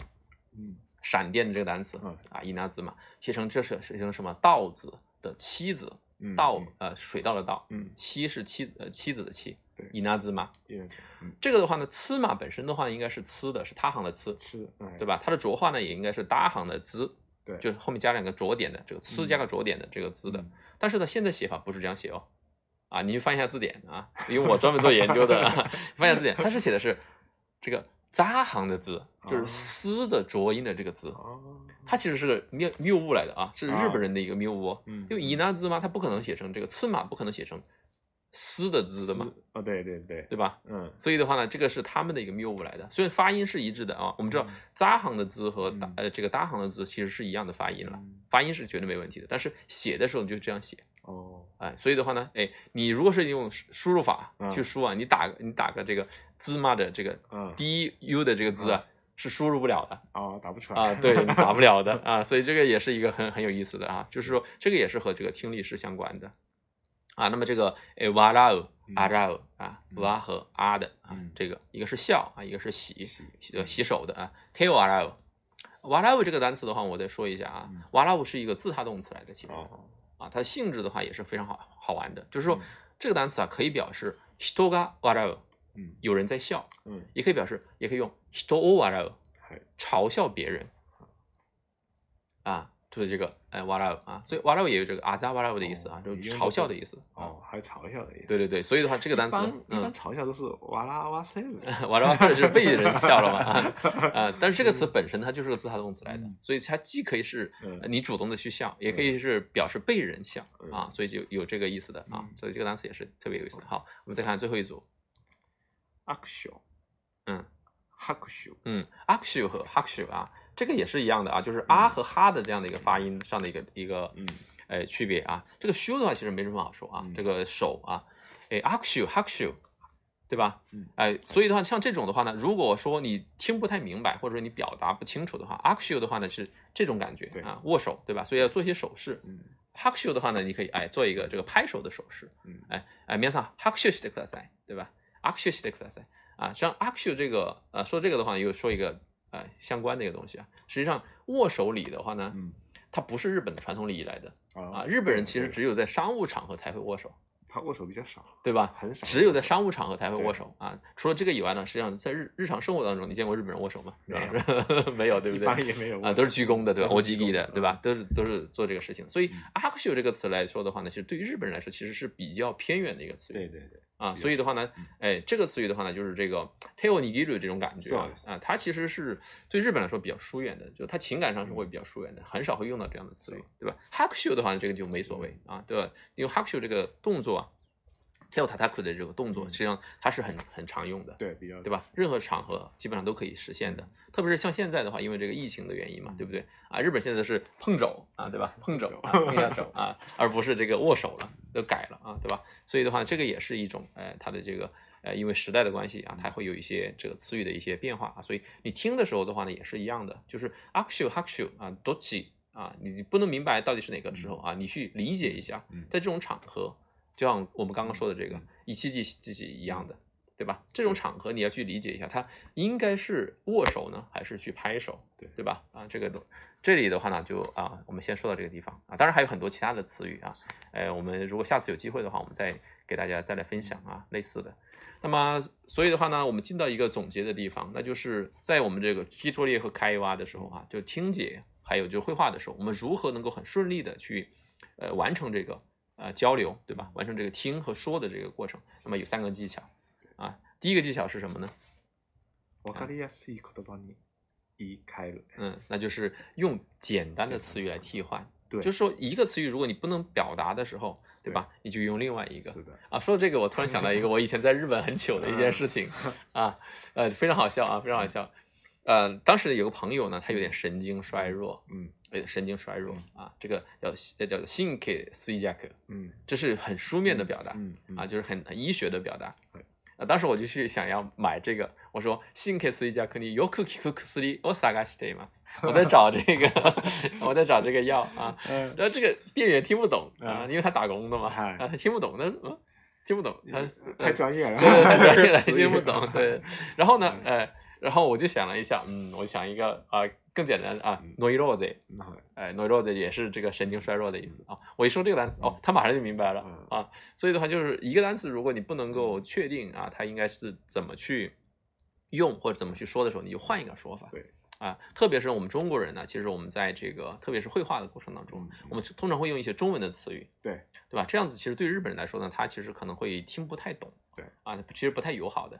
嗯闪电的这个单词嗯啊，伊纳兹嘛，写成这是写成什么稻子的妻子，嗯稻嗯呃水稻的稻，嗯妻是妻子呃妻子的妻对，伊纳兹嘛。这个的话呢，呲嘛本身的话应该是呲的，是他行的呲，是哎对吧？它的浊化呢也应该是搭行的兹，对就后面加两个浊点的这个呲嗯加个浊点的这个兹的。嗯但是呢，现在写法不是这样写哦，啊，你去翻一下字典啊，因为我专门做研究的，啊、翻一下字典，它是写的是这个扎行的字，就是哦丝的浊音的这个字。哦它其实是个谬谬误来的啊，是日啊本人的一个谬误哦。嗯因为以那字嘛，它不可能写成这个寸嘛，不可能写成丝的字的嘛，是哦对对对对吧？嗯所以的话呢，这个是他们的一个谬误来的。虽然发音是一致的啊，我们知道嗯扎行的字和呃这个搭行的字其实是一样的发音了，嗯发音是绝对没问题的。但是写的时候你就这样写，哦哎，所以的话呢，哎，你如果是用输输入法嗯去输啊，你打个你打个这个芝麻的这个嗯 d u 的这个字啊，是输入不了的。哦打不出来啊，对，打不了的啊，所以这个也是一个很很有意思的啊，就是说这个也是和这个听力是相关的啊。那么这个诶哇啦哦嗯啊啦哦啊嗯哇和啊的啊嗯，这个一个是笑啊，一个是洗洗洗手的啊。k 哇啦哦，哇啦哦这个单词的话，我再说一下啊嗯，哇啦哦是一个自他动词来的，其实哦啊，它的性质的话也是非常好好玩的，就是说嗯这个单词啊可以表示人が笑う，嗯有人在笑，嗯也可以表示，也可以用人を笑う。还嘲笑别人啊， 就是这个哎哇啦啊，所以哇啦也有这个阿扎哇啦的意思啊，就是嘲笑的意思啊。哦还有嘲笑的意思。对对对，所以的话，这个单词一般嘲笑都是哇啦哇塞的 哇啦哇塞是被人笑了嘛啊 啊，但是这个词本身它就是个自他动词来的嗯，所以它既可以是你主动的去笑，也可以是表示被人笑啊，嗯所以就有这个意思的啊嗯，所以这个单词也是特别有意思。好，我们再看最后一组，握手嗯。拍手嗯，握手和拍手啊，这个也是一样的啊，就是啊和哈的这样的一个发音上的一个一个嗯呃区别啊。这个 shoe 的话其实没什么好说啊，嗯这个手啊，哎 akshu hakshu，对吧？嗯哎，所以的话，像这种的话呢，如果说你听不太明白，或者说你表达不清楚的话，akshu 的话呢是这种感觉对啊，握手，对吧？所以要做一些手势。嗯 hakshu 的话呢，你可以哎做一个这个拍手的手势，嗯哎哎，皆さん拍手してください，对吧？拍手してください啊，像 akshu 这个呃说这个的话，又说一个 呃相关的一个东西啊，实际上握手礼的话呢，嗯它不是日本的传统礼仪来的啊，啊日本人其实只有在商务场合才会握手。他握手比较少，对吧？很少只有在商务场合才会握手啊。除了这个以外呢，实际上在日日常生活当中，你见过日本人握手吗？没有有，没有，对不一对？般也没有啊，都是鞠躬的，对吧？都欧吉是鞠躬的，对吧？都是都是做这个事情。所以嗯阿克秀这个词来说的话呢，其实对于日本人来说，其实是比较偏远的一个词语。对对对，啊，所以的话呢嗯，哎，这个词语的话呢，就是这个 tail nigiru 这种感觉啊啊，它其实是对日本来说比较疏远的，就它情感上是会比较疏远的，很少会用到这样的词语，对吧？hakushu 的话呢，这个就没所谓啊，对吧？因为 hakushu 这个动作啊，tail tataku 的这个动作，嗯实际上它是很很常用的，对比较对吧？任何场合基本上都可以实现的，特别是像现在的话，因为这个疫情的原因嘛，对不对？啊，日本现在是碰肘啊，对吧？碰肘啊，碰 一下手啊，而不是这个握手了，都改了啊，对吧？所以的话，这个也是一种呃，它的这个呃，因为时代的关系啊，它会有一些这个词语的一些变化啊，所以你听的时候的话呢，也是一样的，就是 akshu hakshu 啊，dochi 啊，你你不能明白到底是哪个时候啊，你去理解一下嗯，在这种场合，就像我们刚刚说的这个嗯一七季季季一样的。对吧？这种场合你要去理解一下，它应该是握手呢，还是去拍手？对对吧？啊，这个都这里的话呢，就啊，我们先说到这个地方啊，当然还有很多其他的词语啊，呃，我们如果下次有机会的话，我们再给大家再来分享啊，类似的。那么，所以的话呢，我们进到一个总结的地方，那就是在我们这个基托列和开挖的时候啊，就听解还有就是绘画的时候，我们如何能够很顺利的去呃完成这个呃交流，对吧？完成这个听和说的这个过程。那么有三个技巧啊，第一个技巧是什么呢？わかりやすい言葉に言い換える。嗯，那就是用简单的词语来替换。对，就是说一个词语，如果你不能表达的时候，对对吧？你就用另外一个。是的，啊，说到这个，我突然想到一个我以前在日本很糗的一件事情啊，呃，非常好笑啊，非常好笑。 呃，当时有个朋友呢，他有点神经衰弱，嗯呃，神经衰弱啊，这个叫呃叫做 think s i j a k 嗯这是很书面的表达嗯嗯啊，就是很很医学的表达对。啊，当时我就去想要买这个，我说 think s i j a k 你よく聞く薬を探しています。我在找这个，我在找这个药啊。嗯然后这个店员听不懂啊，嗯因为他打工的嘛，哎啊，他听不懂，他嗯，听不懂，他太专业了，对对，太专业了，词语听不懂。对，然后呢，嗯呃， 然后我就想了一下，嗯，我想一个啊更简单的啊嗯 n o i r o z e 那好哎 n o i r o z e 也是这个神经衰弱的意思啊。我一说这个单词，哦，他马上就明白了嗯啊。所以的话，就是一个单词，如果你不能够确定啊，它应该是怎么去用或者怎么去说的时候，你就换一个说法。对啊，特别是我们中国人呢，其实我们在这个特别是绘画的过程当中嗯，我们通常会用一些中文的词语，对对吧？这样子其实对日本人来说呢，他其实可能会听不太懂，对啊，其实不太友好的，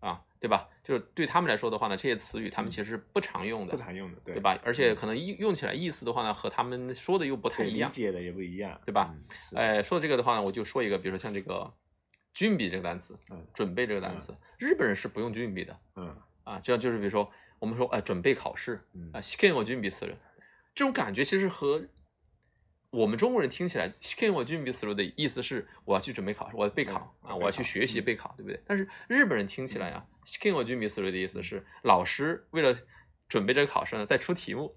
啊，对吧？就是对他们来说的话呢，这些词语他们嗯其实是不常用的，不常用的，对对吧？而且嗯可能用用起来意思的话呢，和他们说的又不太对一样理。解的也不一样，对吧嗯？是的哎，说到这个的话呢，我就说一个，比如说像这个“军笔”这个单词，嗯准备这个单词，日本人是不用军笔的嗯啊。这样就是比如说我们说，哎，准备考试嗯啊，試験を準備する，这种感觉其实和 我们中国人听起来，試験を準備する的意思是我要去准备考试，我要备考啊，对备考我要去学习嗯备考，对不对？但是日本人听起来啊，試験を準備する的意思是老师为了准备这个考试呢，在出题目，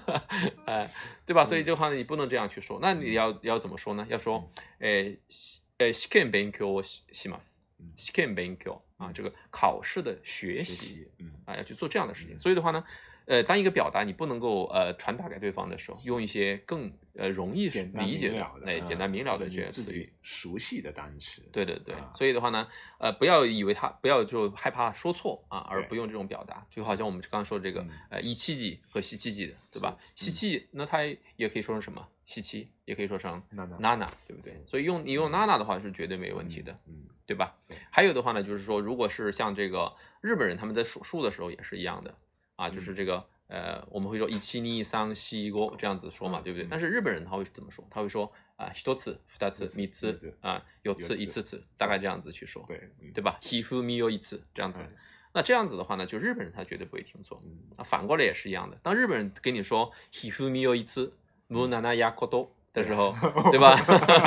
哎，对吧？所以嗯这个话呢，你不能这样去说，那你要要怎么说呢？要说，诶，し诶，試験勉強をしします。嗯試験勉強啊，这个考试的学学习习，嗯啊，要去做这样的事情。嗯所以的话呢， 呃，当一个表达你不能够呃传达给对方的时候，用一些更呃容易理解明了的，哎，嗯简单明了的这些词语己。熟悉的单词，对对对，啊所以的话呢，呃，不要以为他不要就害怕说错啊，而不用这种表达，就好像我们刚刚说这个、嗯呃一七级和西七级的，对吧？是西七那它也可以说成什么？西七也可以说成娜娜娜娜，对不对？所以用你用娜娜的话是绝对没问题的。嗯，对吧？还有的话呢，就是说，如果是像这个日本人他们在数数的时候也是一样的啊，嗯就是这个呃，我们会说一七二三四五这样子说嘛，嗯对不对嗯？但是日本人他会怎么说？他会说啊，一つ、二つ、三三つつ啊，四つ、四つ五つ，大概这样子去说，对嗯对吧？ひふみよ一次这样子嗯 那这样子的话呢，就日本人他绝对不会听错。嗯啊，反过来也是一样的。当日本人跟你说 “hifumi yo itsu mu nana yakoto” 的时候，对吧？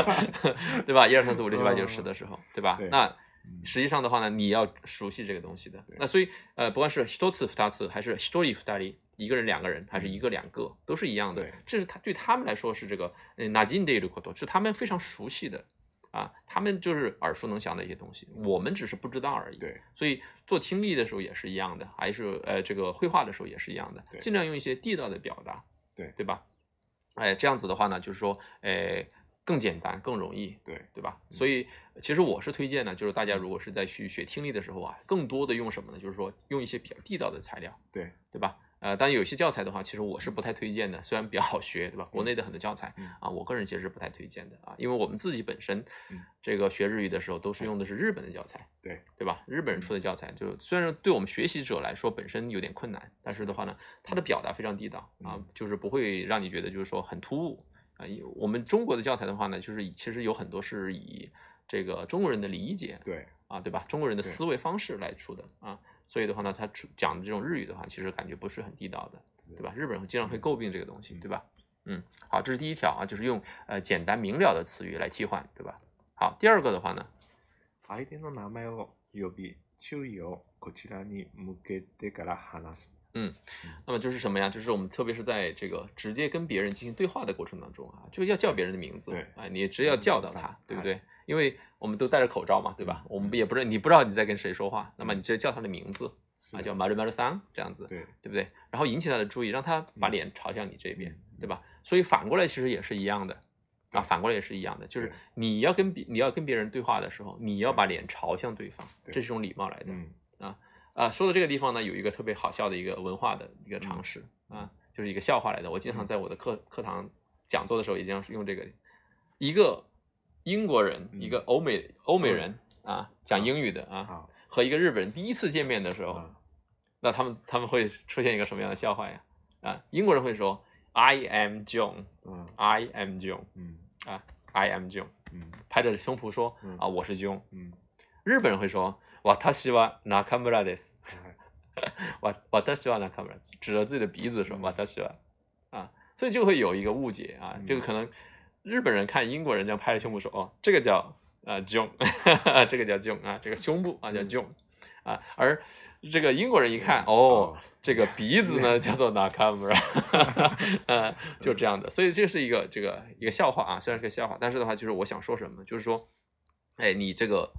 对吧？一二三四五六七八九十的时候，对吧？对那嗯 实际上的话呢，你要熟悉这个东西的。那所以呃，不管是 hitotsu 二次还是 hitori 二人，一个人两个人，还是一个两个，都是一样的。这是他对他们来说是这个嗯 najin de i koto，是他们非常熟悉的。啊，他们就是耳熟能详的一些东西，我们只是不知道而已。对，所以做听力的时候也是一样的，还是呃这个绘画的时候也是一样的，尽量用一些地道的表达，对对吧？哎，这样子的话呢，就是说，哎，更简单，更容易，对对吧？嗯所以其实我是推荐呢，就是大家如果是在去学听力的时候啊，更多的用什么呢？就是说用一些比较地道的材料，对对吧？呃，当然有些教材的话，其实我是不太推荐的，虽然比较好学，对吧？国内的很多教材嗯啊，我个人其实是不太推荐的啊，因为我们自己本身嗯这个学日语的时候都是用的是日本的教材，对对吧？日本人出的教材，就虽然对我们学习者来说本身有点困难，但是的话呢，它的表达非常地道啊嗯，就是不会让你觉得就是说很突兀啊。以我们中国的教材的话呢，就是以其实有很多是以这个中国人的理解对啊，对吧？中国人的对思维方式来出的啊，所以的话呢，他出讲的这种日语的话，其实感觉不是很地道的，对吧？日本人经常会诟病这个东西，嗯对吧？嗯，好，这是第一条啊，就是用呃简单明了的词语来替换，对吧？好，第二个的话呢，相手の名前を呼び注意をこちらに向けてから話す。 那么就是什么呀？就是我们特别是在这个直接跟别人进行对话的过程当中啊，就要叫别人的名字，对啊，你只要叫到嗯他，对不哎对？因为我们都戴着口罩嘛，对吧？嗯我们也不知道你不知道你在跟谁说话，那么你直接叫他的名字啊，叫马瑞马瑞桑这样子，对对不对？然后引起他的注意，让他把嗯脸朝向你这边，嗯对吧？所以反过来其实也是一样的啊，反过来也是一样的，就是你要跟别你要跟别人对话的时候，你要把脸朝向对方，这是一种礼貌来的。嗯啊，说到这个地方呢，有一个特别好笑的一个文化的一个常识、啊，就是一个笑话来的。我经常嗯在我的课课堂讲座的时候，也经常是用这个。一个英国人，嗯一个欧美欧美人啊，讲英语的啊，好和一个日本人第一次见面的时候，啊那他们他们会出现一个什么样的笑话呀？啊，英国人会说 I am John，I 嗯 am John 嗯啊，I am John，嗯拍着胸脯说嗯啊，我是 John。嗯日本人会说私は中村です。 我我的希望呢，看不指着自己的鼻子说嗯。我的希望。啊，所以就会有一个误解啊，嗯。这个可能日本人看英国人这样拍着胸部说哦，这个叫啊 John，这个叫 John 啊，这个胸部啊叫嗯。John 啊，而这个英国人一看嗯。哦，这个鼻子呢叫做 Nakamura，呃，就这样的，所以这是一个这个一个笑话啊，虽然是个笑话，但是的话就是我想说什么，就是说，哎，你这个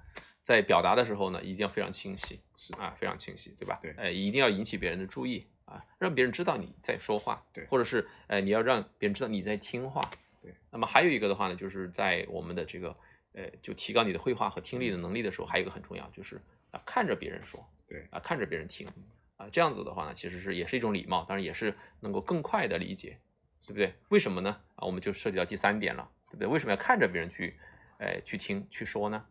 在表达的时候呢，一定要非常清晰，是啊，非常清晰，对吧？对哎，一定要引起别人的注意啊，让别人知道你在说话，对或者是哎，你要让别人知道你在听话，对。那么还有一个的话呢，就是在我们的这个呃，就提高你的绘画和听力的能力的时候，还有一个很重要，就是啊，看着别人说，对啊，看着别人听，啊，这样子的话呢，其实是也是一种礼貌，当然也是能够更快的理解，对不对？为什么呢？啊，我们就涉及到第三点了，对不对？为什么要看着别人去，哎，去听去说呢？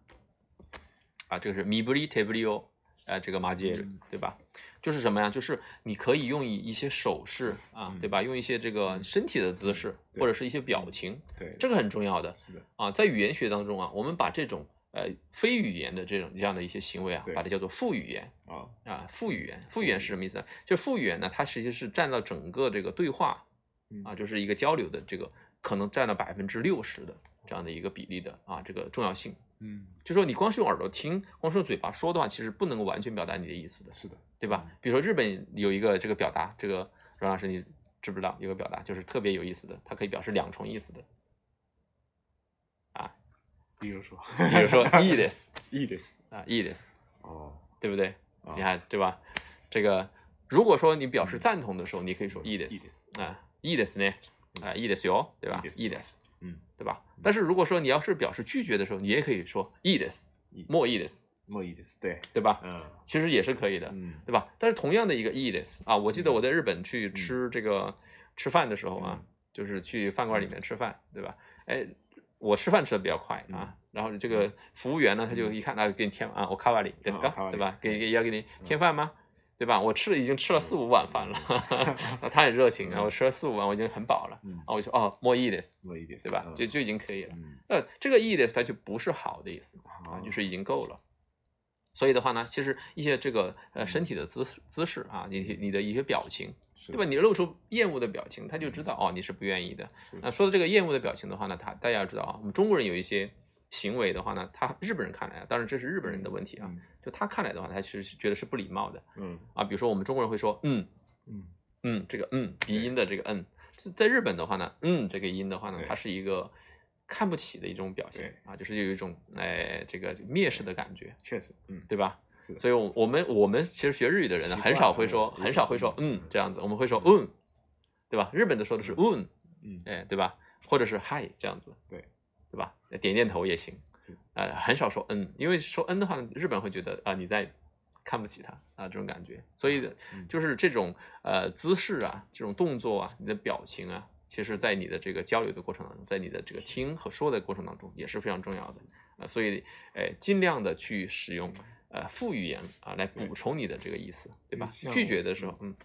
啊，这个是 mi buri te buri o，呃，这个马杰嗯对吧？就是什么呀？就是你可以用一一些手势啊，嗯对吧？用一些这个身体的姿势，或者是一些表情，对这个很重要的是的啊。在语言学当中啊，我们把这种呃非语言的这种这样的一些行为啊，把它叫做副语言啊啊。副语言，副语言是什么意思呢？就是副语言呢，它实际是占到整个这个对话嗯啊，就是一个交流的这个可能占了百分之六十的这样的一个比例的啊，这个重要性。嗯就说你光是用耳朵听，光是用嘴巴说的话，其实不能够完全表达你的意思的，是的对吧？比如说日本有一个这个表达，这个阮老师你知不知道？有个表达就是特别有意思的，它可以表示两重意思的，比如说比如说 e this いいです啊 e this，哦对不对？啊你看对吧？这个如果说你表示赞同的时候，你可以说 e いい this です啊 e this 呢啊 e this 哟，对吧いいです？e this 嗯 对吧？但是如果说你要是表示拒绝的时候，你也可以说 e this いい莫 e this，もういいです对对吧？嗯其实也是可以的。嗯对吧？但是同样的一个 e this 啊，我记得我在日本去吃这个、吃饭的时候啊，嗯就是去饭馆里面吃饭，对吧？哎，我吃饭吃的比较快啊，然后这个服务员呢，他就一看，那、给你添啊，我卡瓦里，对嗯卡瓦里对吧？给给要给你添饭吗？ 对吧？我吃了已经吃了四五碗饭了，那他很热情啊，我吃了四五碗，我已经很饱了，嗯啊，我就说哦，more e this，もういいです对吧？嗯就就已经可以了。嗯那这个 e this 它就不是好的意思啊，好就是已经够了。 所以的话呢，其实一些这个呃身体的姿势姿势啊，你你的一些表情，是对吧？你露出厌恶的表情，他就知道哦你是不愿意的。是那说到这个厌恶的表情的话呢，他大家要知道啊，我们中国人有一些 行为的话呢，他日本人看来啊，当然这是日本人的问题啊，嗯。就他看来的话，他其实是觉得是不礼貌的嗯。啊。比如说我们中国人会说嗯嗯。嗯，这个嗯鼻音的这个嗯，在在日本的话呢，嗯这个音的话呢，它是一个看不起的一种表现对。啊，就是有一种哎这个蔑视的感觉，确实，嗯，对吧？所以我，我们我们其实学日语的人呢，很少会说很少会说嗯这样子，我们会说嗯，对吧？日本的说的是嗯，嗯。哎，对吧？或者是嗨这样子，对，对吧？点点头也行对，呃，很少说嗯，因为说嗯的话，日本会觉得啊、你在看不起他啊这种感觉，所以嗯。就是这种呃姿势啊，这种动作啊，你的表情啊，其实在你的这个交流的过程当中，在你的这个听和说的过程当中也是非常重要的，呃，所以呃尽量的去使用呃副语言啊来补充你的这个意思，对吧？拒绝的时候，嗯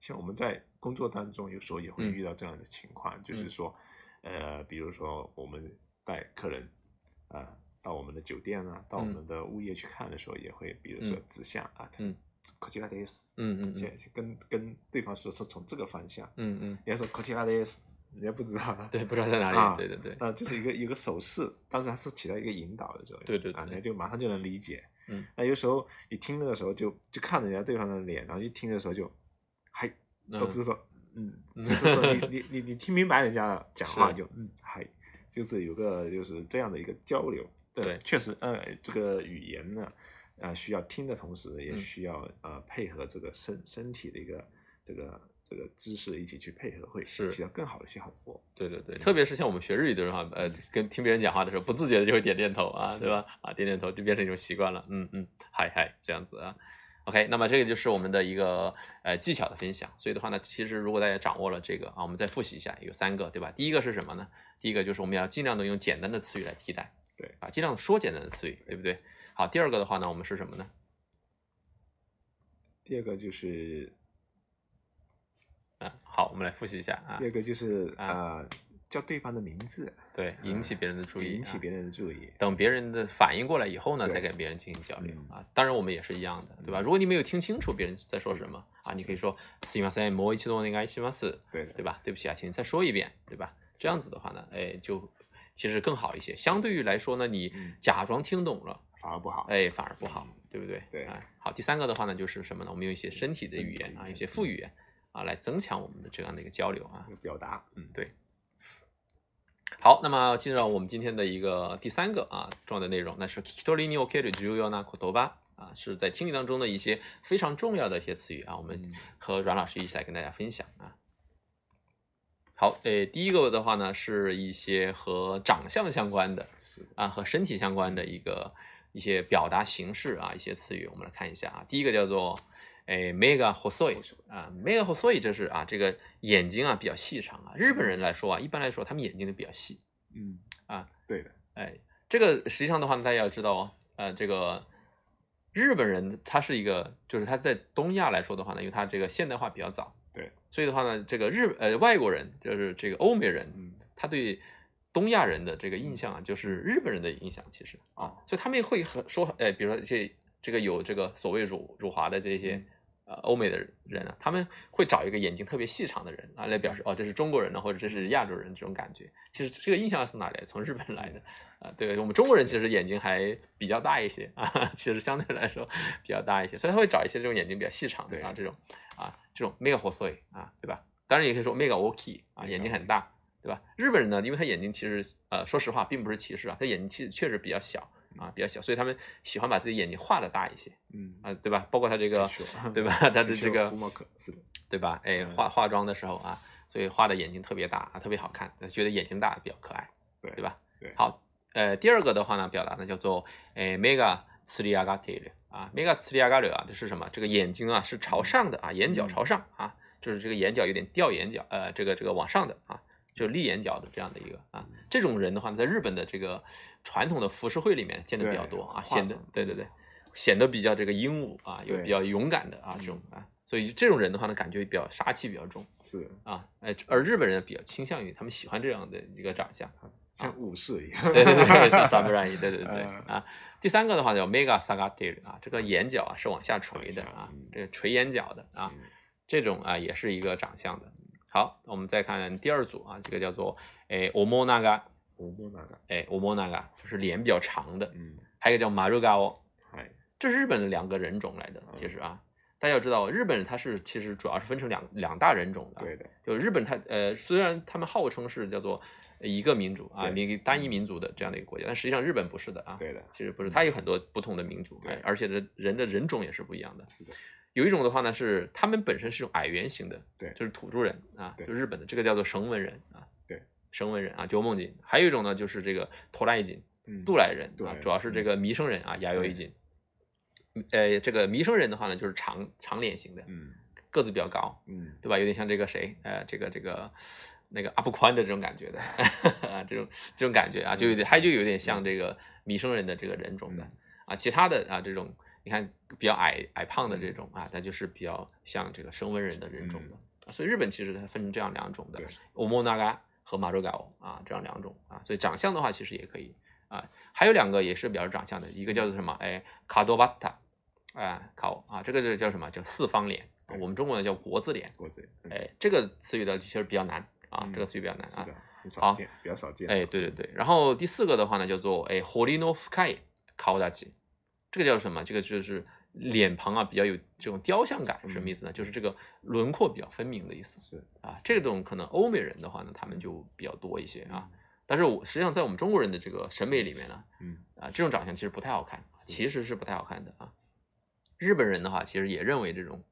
像我们在工作当中，有时候也会嗯。遇到这样的情况，就是说，呃，比如说我们带客人啊、到我们的酒店啊，到我嗯们的物业去看的时候，也会比如说嗯指向啊，嗯，こちらです，嗯嗯先跟跟对方说是从这个方向，嗯嗯，人家说こちらです，人家不知道，对，不知道在哪里，啊对对对，那就是一个一个手势，但是它是起到一个引导的作用，啊，对对对人家就马上就能理解。嗯，那有时候你听的时候就就看人家对方的脸，然后一听的时候就嗨，而不是说嗯，嗯就是说你你你你听明白人家讲话是就嗯嗨， 就是有个就是这样的一个交流。对确实，呃，这个语言呢，呃，需要听的同时，也嗯需要呃配合这个身身体的一个这个这个姿势一起去配合，会是起到更好的效果。对对对，特别是像我们学日语的人哈，呃，跟听别人讲话的时候，不自觉的就会点点头啊，对吧？啊，点点头就变成一种习惯了，嗯嗯，嗨嗨，这样子啊。OK，那么这个就是我们的一个呃技巧的分享。所以的话呢，其实如果大家掌握了这个啊，我们再复习一下，有三个，对吧？第一个是什么呢？第一个就是我们要尽量的用简单的词语来替代，对啊，尽量说简单的词语，对不对？好，第二个的话呢，我们是什么呢？第二个就是啊，好，我们来复习一下啊第，二个就是啊呃叫对方的名字，对，引起别人的注意，啊引起别人的注意。等别人的反应过来以后呢，对再跟别人进行交流嗯啊。当然，我们也是一样的，对吧？如果你没有听清楚别人在说什么啊，你可以说“すみません、もう一度お願いします”，对的，对吧？对不起啊，请你再说一遍，对吧？ 这样子的话呢，哎，就其实更好一些。相对于来说呢，你嗯假装听懂了，反而不好。哎，反而不好，对不对？对哎，好，第三个的话呢，就是什么呢？我们用一些身体的语言啊，一些副语言啊，来增强我们的这样的一个交流啊。表达，嗯，对。好，那么进入到我们今天的一个第三个啊重要的内容，那是 kitori ni okeru juyo na kotoba 啊，是在听力当中的一些非常重要的一些词语啊，我们嗯和阮老师一起来跟大家分享啊。好，诶，第一个的话呢，是一些和长相相关的啊，和身体相关的一个一些表达形式啊，一些词语，我们来看一下啊。第一个叫做诶 mega hosoi 啊，mega hosoi 这是啊这个眼睛啊比较细长啊。日本人来说啊，一般来说他们眼睛都比较细，嗯啊，对的，哎，这个实际上的话呢，大家要知道哦，呃，这个日本人他是一个，就是他在东亚来说的话呢，因为他这个现代化比较早，对，所以的话呢，这个日呃外国人就是这个欧美人，嗯。他对东亚人的这个印象啊，就是日本人的影响，其实。啊哦，所以他们会很说，呃，比如说这这个有这个所谓辱辱华的这些。嗯呃，欧美的人啊，他们会找一个眼睛特别细长的人啊，来表示哦，这是中国人呢，或者这是亚洲人这种感觉。其实这个印象是从哪里来？从日本来的啊。对我们中国人其实眼睛还比较大一些啊，其实相对来说比较大一些，所以他会找一些这种眼睛比较细长的啊，这种啊这种 mega h o s o i 啊，对吧？当然也可以说 mega oki 啊，眼睛很大，对吧？日本人呢，因为他眼睛其实呃，说实话并不是歧视啊，他眼睛其实确实比较小啊，比较小，所以他们喜欢把自己眼睛画的大一些嗯啊，对吧？包括他这个是是对吧？他的这个胡莫克是的，对吧？哎，嗯化化妆的时候啊，所以画的眼睛特别大啊，特别好看，觉得眼睛大比较可爱，对对吧？对，好，呃，第二个的话呢，表达呢叫做诶 mega つり上がっている啊，mega つり上がる啊，这是什么？这个眼睛啊是朝上的啊，眼角朝上啊，就是这个眼角有点掉眼角，呃，这个这个往上的啊， 就立眼角的这样的一个啊，这种人的话，在日本的这个传统的服饰会里面见的比较多啊，显得对对对，显得比较这个英武啊，有比较勇敢的啊这种啊，所以这种人的话呢，感觉比较杀气比较重。是，啊，哎，而日本人比较倾向于他们喜欢这样的一个长相，像武士一样。对对对，是三不让一，对对 对嗯啊。第三个的话叫 mega sagatil 啊，这个眼角啊是往下垂的啊这个垂眼角的啊，嗯这种啊也是一个长相的。好，我们再看第二组啊，这个叫做诶 omonaga，我摸那个，哎 omonaga 就是脸比较长的，嗯，还有一个叫 marugao，嗨，这是日本的两个人种来的，嗯其实啊。大家要知道，日本它是其实主要是分成两两大人种的，对的，就日本它呃，虽然他们号称是叫做一个民族啊，对一个单一民族的这样的一个国家，但实际上日本不是的啊。对的，其实不是，它有很多不同的民族，而且人人的人种也是不一样的。是的，有一种的话呢是他们本身是种矮圆形的，对就是土著人啊，对就日本的这个叫做绳文人啊，对，绳文人啊，九梦锦。还有一种呢就是这个托赖锦，嗯，杜来人啊，主要是这个弥生人啊，牙有一锦。呃，这个弥生人的话呢，就是长长脸型的，嗯个子比较高，嗯，对吧？有点像这个谁，呃，这个这个那个阿布宽的这种感觉的，啊，这种这种感觉啊，就有点，他就有点像这个弥生人的这个人种的嗯啊，其他的啊这种，你看比较矮矮胖的这种啊，它就是比较像这个升温人的人种的，啊所以日本其实它分成这样两种的对，欧莫纳嘎和马周高啊这样两种啊，所以长相的话其实也可以啊，还有两个也是比较长相的，一个叫做什么，哎，卡多巴塔，啊，考啊，这个就叫什么叫四方脸，我们中国呢叫国字脸。国字脸哎，这个词语呢其实比较难啊，嗯这个词语比较难啊好少见，比较少见，哎，对对对，然后第四个的话呢叫做哎 horino fukai kaudachi，这个叫什么？这个就是脸庞啊比较有这种雕像感，什么意思呢？就是这个轮廓比较分明的意思是，啊。这种可能欧美人的话呢，他们就比较多一些啊。但是我实际上在我们中国人的这个审美里面呢，嗯啊，这种长相其实不太好看，其实是不太好看的啊。日本人的话，其实也认为这种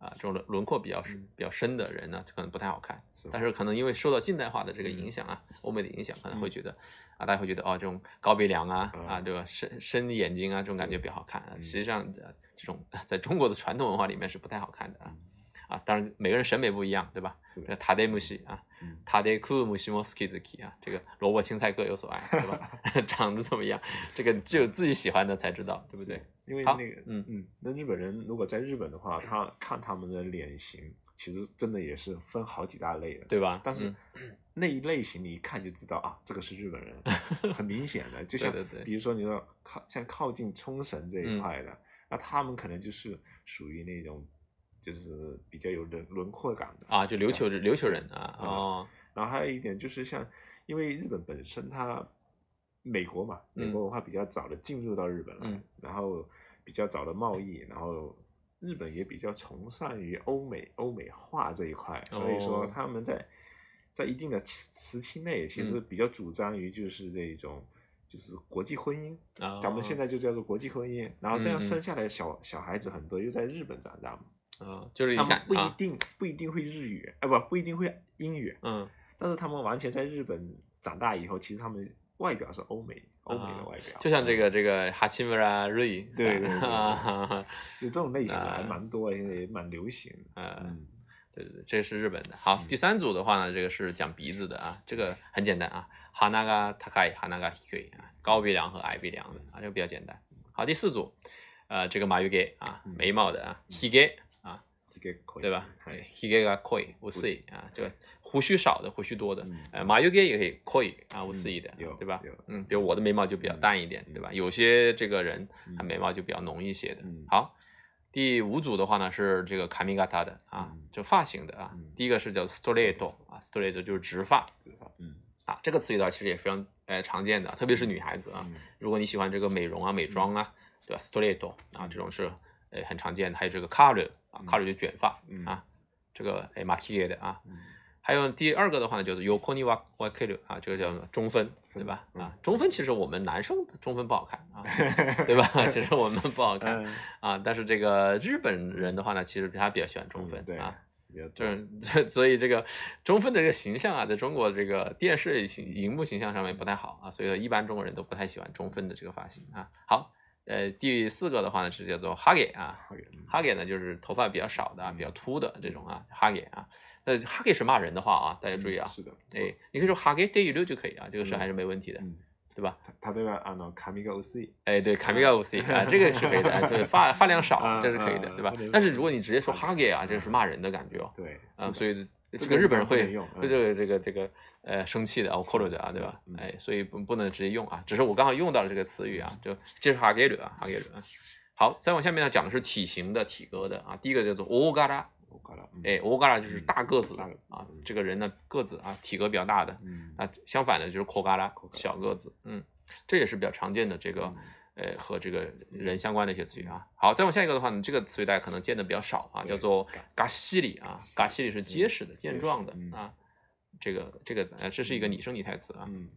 啊这种轮轮廓比较深嗯比较深的人呢，可能不太好看。是，但是可能因为受到近代化的这个影响啊，欧美的影响，可能会觉得啊，大家会觉得哦，这种高鼻梁啊嗯啊，对吧？深深眼睛啊，这种感觉比较好看。实际上，呃这种在中国的传统文化里面是不太好看的啊嗯啊。当然，每个人审美不一样，对吧？塔德木西啊嗯，塔德库木西莫斯基兹基啊，这个萝卜青菜各有所爱，对吧？长得怎么样，这个只有自己喜欢的才知道，对不对？是？因为那个，嗯嗯，那日本人如果在日本的话，他看他们的脸型，其实真的也是分好几大类的，对吧？但是嗯 那一类型你一看就知道啊，这个是日本人，很明显的。就像比如说你说靠像靠近冲绳这一嗯块的，那他们可能就是属于那种就是比较有轮轮廓感的啊，就琉球琉球人啊，嗯哦，然后还有一点就是像，因为日本本身它美国嘛，美嗯国文化比较早的进入到日本来，嗯然后比较早的贸易，然后日本也比较崇尚于欧美欧美化这一块，所以说哦他们在在一定的时时期内，其实嗯比较主张于就是这种。就是国际婚姻，啊，咱们现在就叫做国际婚姻。然后这样生下来的小小孩子很多又在日本长大嘛，啊，就是你他们不一定不一定会日语，哎不不一定会英语，嗯。但是他们完全在日本长大以后，其实他们外表是欧美欧美的外表，啊就像这嗯个这个哈奇姆拉瑞，对对对对啊，就这种类型的啊还蛮多，现在也蛮流行的。呃，嗯，对对对，这是日本的。好，嗯第三组的话呢，这个是讲鼻子的啊，这个很简单啊，哈那が高い、哈那が低い啊，高鼻梁和矮鼻梁的啊，这个比较简单。好，第四组，呃，这个眉毛啊，嗯眉毛的啊，ひげ啊，这个可以对吧？はいひげが濃い、薄い啊，这个 胡须少的、胡须多的呃，马油给也可以可以啊、薄い的，有对吧有？嗯，比如我的眉毛就比较淡一点，嗯对吧？有些这个人嗯他眉毛就比较浓一些的嗯。好，第五组的话呢是这个卡米嘎塔的啊嗯，就发型的啊嗯。第一个是叫 straight 啊，straight 就是直发直发，嗯啊，这个词语的话其实也非常呃常见的，特别是女孩子啊。嗯如果你喜欢这个美容啊、美妆啊，对吧？straight 啊，嗯这种是呃很常见的。还有这个 color 啊嗯，color 就卷发嗯啊，这个哎马基的啊。嗯还有第二个的话呢，就是 yokoni wa wa k e r 啊，这个叫中分，对吧？嗯啊，中分其实我们男生中分不好看啊，对吧？其实我们不好看嗯啊，但是这个日本人的话呢，其实他比较喜欢中分啊，，就是 所以这个中分的这个形象啊，在中国这个电视形荧幕形象上面不太好啊，所以说一般中国人都不太喜欢中分的这个发型啊。好，呃，第四个的话呢是叫做哈给啊，好一点嗯哈给呢就是头发比较少的啊，嗯比较秃的这种啊，哈给啊。那哈给是骂人的话啊，大家注意啊。是的，哎，你可以说哈给对一溜就可以啊，这个是嗯还是没問題的，嗯，对吧？他例えばあの髪が薄い，哎，对，卡米高 C 啊，这个是可以的，哎对，发发量少啊这是可以的，对吧啊或者？但是如果你直接说啊哈给啊，这个是骂人的感觉哦。对，啊，是的所以 这这个个日本人会不能用会这个这个这个呃生气的 o k o r 的啊，是对吧嗯？哎，所以不不能直接用啊，只是我刚好用到了这个词语啊，就这是哈给鲁啊，哈给鲁啊。好，再往下面呢讲的是体型的、体格的啊，第一个叫做 o g a r a 我搞了，嗯 哎 o g a r a 就是大个子啊嗯，这个人的个子啊体格比较大的，嗯那相反的就是 r a Kogara 小个子，嗯，这也是比较常见的这个嗯呃和这个人相关的一些词语啊。好，再往下一个的话呢，这个词语大家可能见的比较少啊，叫做嘎西里啊，嘎西里是结实的、健壮的嗯啊。这个这个呃，这是一个拟声拟态词啊。嗯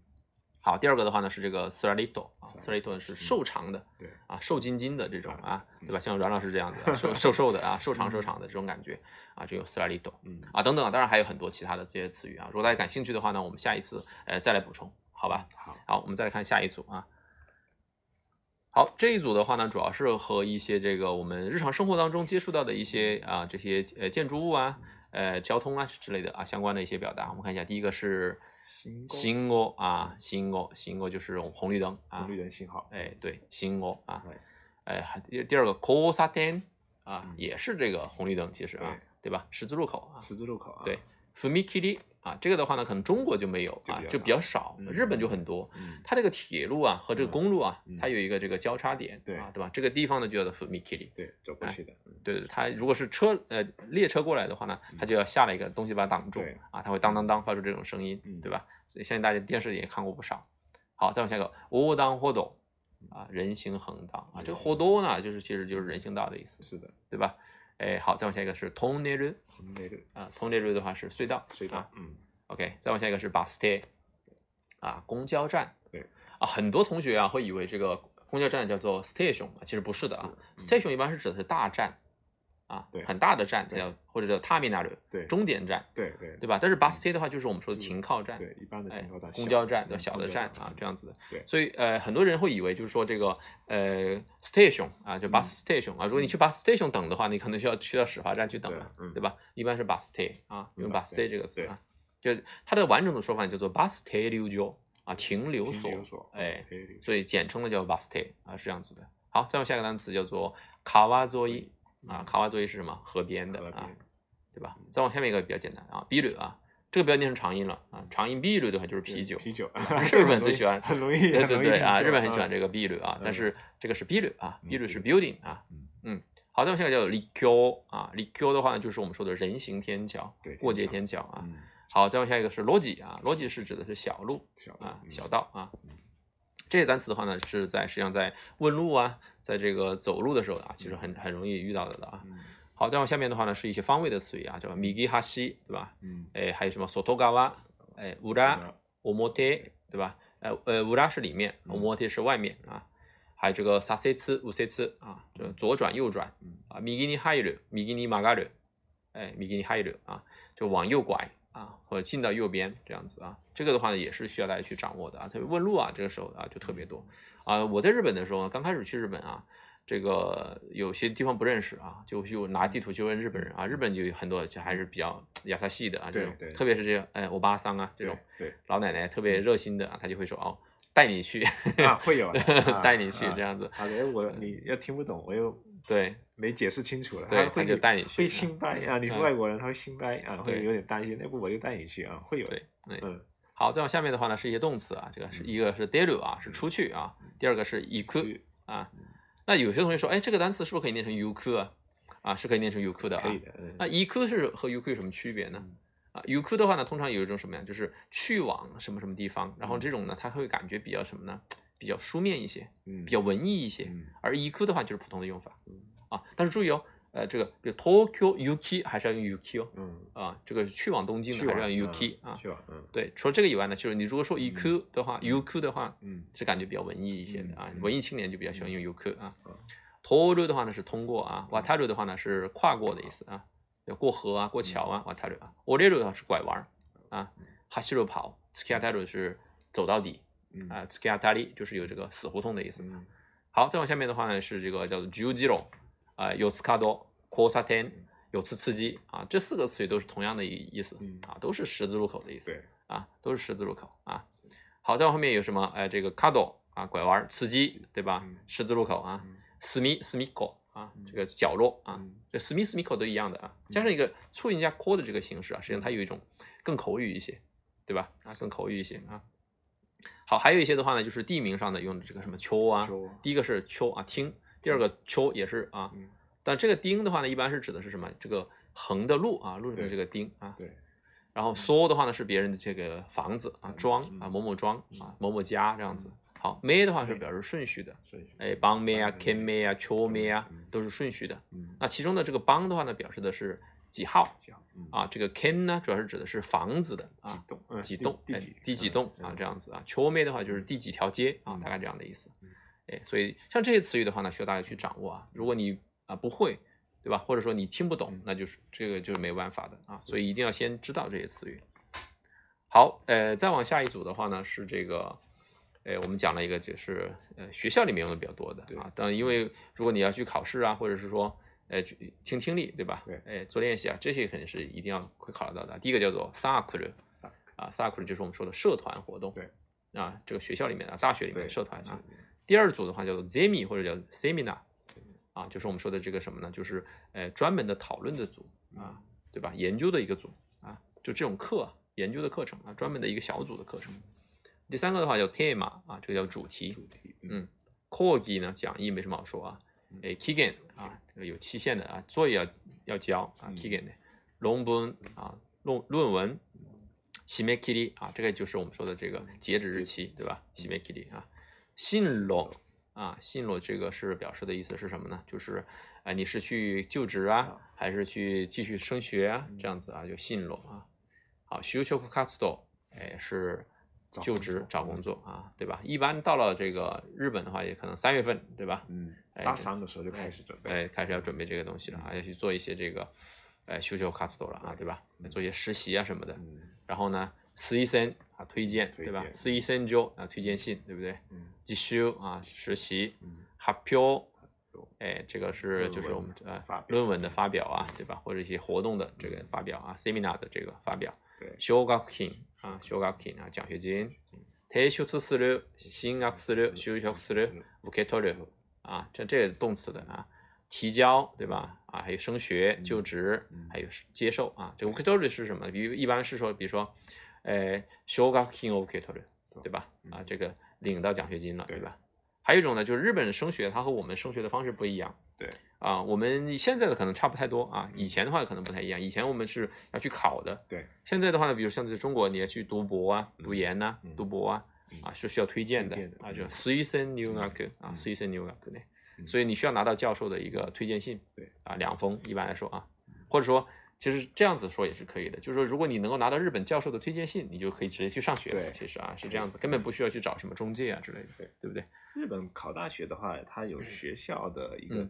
好，第二个的话呢是这个 s r a l i t o 啊 s r a l i t o 是嗯瘦长的对啊，瘦筋筋的这种啊，嗯对吧？像阮老师这样子啊，瘦瘦瘦的啊，瘦长瘦长的这种感觉啊，这个 s r a l i t o 嗯啊等等，当然还有很多其他的这些词语啊。如果大家感兴趣的话呢，我们下一次呃再来补充，好吧？好好，我们再来看下一组啊。好，这一组的话呢，主要是和一些这个我们日常生活当中接触到的一些啊这些呃建筑物啊、呃交通啊之类的啊相关的一些表达。我们看一下，第一个是信号信号啊，信号，信号就是红绿灯啊红，绿灯信号，哎对，信号啊对，哎还第第二个交差点啊嗯，也是这个红绿灯，其实啊，对吧？十字路口啊，十字路口啊，对，踏切啊，这个的话呢，可能中国就没有啊，就就比较少，嗯日本就很多。嗯它这个铁路啊和这个公路啊，嗯它有一个这个交叉点，对啊，对吧？这个地方呢就叫做 Fumikiri。对走过去的，嗯对对，它如果是车呃列车过来的话呢，它就要下来一个东西把它挡住啊，它会当当当发出这种声音，嗯对吧？所以相信大家电视也看过不少。好，再往下一个横断歩道啊，人行横道啊，这个歩道呢就是其实就是人行道的意思，是的，对吧？哎，好，再往下一个是 t o n n e l 红内的啊 t o n n e l 的话是隧道，隧道啊，嗯 OK，再往下一个是 bus stay，啊，公交站。对，啊，很多同学啊会以为这个公交站叫做 station，啊其实不是的啊。是嗯 station 一般是指的是大站，啊，对很大的站，对叫或者叫 terminal，对终点站，对对对吧？但是 bus stay 的话，就是我们说的是停靠站，对一般的哎停靠站，公小交站小的站啊，这样子的。对所以呃，很多人会以为就是说这个呃 station 啊，就 bus station 啊，如果你去 bus station 等的话，你可能需要去到始发站去等了，对嗯对吧？一般是 bus stay 啊，用用 bus stay 这个词啊，就它的完整的说法叫做 bus stay 留所啊，停留停所留所，哎，所所以简称的叫 bus stay 啊，是这样子的。好，再往下一个单词叫做卡瓦佐伊啊，卡瓦佐伊是什么？河边的啊，对吧？再往下面一个比较简单啊，比率啊，这个不要念成长音了啊，长音比率的话就是啤酒，啤酒，日本最喜欢很容易，对对对啊，日本很喜欢嗯这个比率啊，但嗯是这个是比率啊，嗯比率是 building 啊嗯，嗯。好，再往下一个叫做 liq 啊，liq 的话呢就是我们说的人行天桥对，过街天天桥啊。嗯好，再往下一个是 logi 啊，logi 是指的是小路小啊，嗯小道啊嗯。这些单词的话呢，是在实际上在问路啊，在这个走路的时候啊，其实很很容易遇到的啊。嗯好，再往下面的话呢，是一些方位的词语啊，叫 migi hashi，对吧？嗯哎，还有什么 sotogawa，哎，ura、omote，对吧？呃呃，ura 是里面嗯，omote 是外面啊。还有这个 sasetsu、usetsu 啊，这个左转右转嗯啊，migi ni hairu、migi ni magaru，哎，migi ni hairu 啊，就往右拐啊，或者进到右边这样子啊。这个的话呢，也是需要大家去掌握的啊。特别问路啊，这个时候啊就特别多啊。我在日本的时候，刚开始去日本啊，这个有些地方不认识啊，就就拿地图去问日本人啊，日本就有很多就还是比较亚萨系的啊，这种特别是这些哎欧巴桑啊这种对对老奶奶特别热心的啊，他就会说哦，带你去啊会有的啊 带你去啊这样子，好的，我你要听不懂，我又对没解释清楚了，对，他会就带你去会心掰啊，你是嗯外国人，他会心掰啊，会有点担心，要不我就带你去啊，会有的。嗯好，再往下面的话呢，是一些动词啊，这个是一个是 deru 啊，是出去啊，第二个是 iku 啊。那有些同学说，哎，这个单词是不是可以念成 yuku 啊？啊，是可以念成 yuku 的啊。可以的，嗯那 iku 是和 yuku 有什么区别呢嗯？啊，yuku 的话呢，通常有一种什么呀？就是去往什么什么地方，然后嗯这种呢，它会感觉比较什么呢？比较书面一些，嗯比较文艺一些。嗯而 iku 的话就是普通的用法嗯啊。但是注意哦，呃，这个比如 Tokyo yuki 还是要用 yuki 哦。嗯，啊，这个去往东京的还是要用 yuki 啊。去往嗯对，除了这个以外呢，就是你如果说 UQ 的话，yuku 的话嗯是感觉比较文艺一些的啊文艺青年就比较喜欢用 yuku 啊嗯。toru 的话呢是通过啊，wataru 的话呢是跨过的意思啊，要过河啊，过桥啊，wataru 啊，oreru 的话是拐弯儿啊，hashiru 跑，tsukiyataru 是走到底嗯啊，tsukiyatari 就是有这个死胡同的意思。嗯好，再往下面的话呢是这个叫做 jujiro 啊，yotsukado、kosaten、有次刺激啊，这四个词语都是同样的意意思嗯啊，都是十字路口的意思。对，啊，都是十字路口啊。好，再往后面有什么？哎，这个 kado 啊，拐弯儿，刺激，对吧嗯？十字路口啊嗯，スミスミッコ 啊，嗯这个角落啊，嗯这 smi smi 口都一样的啊，加上一个促音加 call 的这个形式啊，实际上它有一种更口语一些，对吧？啊，更口语一些啊。好，还有一些的话呢，就是地名上的用的这个什么秋啊，秋第一个是秋啊听， 第二个秋也是啊，嗯但这个丁的话呢，一般是指的是什么？这个横的路啊，路上的这个丁啊。对，然后缩的话呢是别人的这个房子啊，嗯庄嗯啊，某某庄啊，某某家这样子。好，，may 的话是表示顺序的，顺序。哎，帮妹啊、帮 ken 妹啊、秋妹啊嗯，都是顺序的。嗯，那其中的这个帮的话呢，表示的是几号啊？这个 ken 呢，主要是指的是房子的啊，几栋嗯几栋，哎第第几第几嗯栋啊嗯这样子啊。秋妹的话就是第几条街啊，嗯大概这样的意思嗯。哎，所以像这些词语的话呢，需要大家去掌握啊。如果你啊不会，对吧？或者说你听不懂嗯，那就是这个就是没有办法的啊。所以一定要先知道这些词语。好，呃，再往下一组的话呢，是这个，呃，我们讲了一个就是呃学校里面用的比较多的对啊。当然，因为如果你要去考试啊，或者是说呃去听听力，对吧？对哎，做练习啊，这些肯定是一定要会考虑到的。第一个叫做 s a k u r 萨啊 s a k u r 就是我们说的社团活动。对。啊，这个学校里面的、大学里面的社团啊。是第二组的话叫做 zemi 或者叫 seminar，啊，就是我们说的这个什么呢？就是呃专门的讨论的组啊，对吧？研究的一个组啊，就这种课啊，研究的课程啊，专门的一个小组的课程。第三个的话叫 tema 啊，这个叫主题。主题嗯 c o r g i 呢讲义没什么好说啊，诶 k i g a n 啊，这个有期限的啊，作业要要交啊嗯 k i g a n 的论文啊论论文。西梅 k i r i 啊，这个就是我们说的这个截止日期，对吧？西梅 k i r i 啊，信罗啊，信罗这个是表示的意思是什么呢？就是哎、你是去就职啊，还是去继续升学啊？这样子啊，就信罗啊。好，就職活動，哎，是就职找工作啊，对吧？一般到了这个日本的话，也可能三月份，对吧？嗯，哎大三的时候就开始准备，哎，开始要准备这个东西了啊，要去做一些这个，哎，修修卡斯多了啊，对吧？做一些实习啊什么的。嗯然后呢，推荐啊，推荐，推对吧？荐推荐状啊，推荐信，对不对？嗯実習啊，实习。嗯発表表，哎，这个是论就是我们呃文发表论文的发表啊，对吧？或者一些活动的这个发表啊，seminar 的这个发表。对奨学金啊，奨学金啊，奖学金。提出する、進学する、就職する、受け取る啊，这这个动词的啊，提交对吧？啊，还有升学、就职嗯，还有接受啊。这个受け取る是什么？比如一般是说，比如说， 呃，奨学金を受け取る，对吧？啊，嗯这个领到奖学金了，对对吧？还有一种呢，就是日本人升学，它和我们升学的方式不一样。对啊，我们现在的可能差不太多啊，以前的话可能不太一样。以前我们是要去考的，对现在的话呢，比如像在中国，你要去读博啊、读研呐、嗯读博啊，嗯啊是需要推荐的啊，推荐的嗯就推薦入学啊，嗯推薦入学呢，嗯所以你需要拿到教授的一个推荐信，对啊，两封一般来说啊，或者说 其实这样子说也是可以的，就是说如果你能够拿到日本教授的推荐信，你就可以直接去上学了。对其实啊是这样子，根本不需要去找什么中介啊之类的，对对不对？日本考大学的话，它有学校的一个、嗯。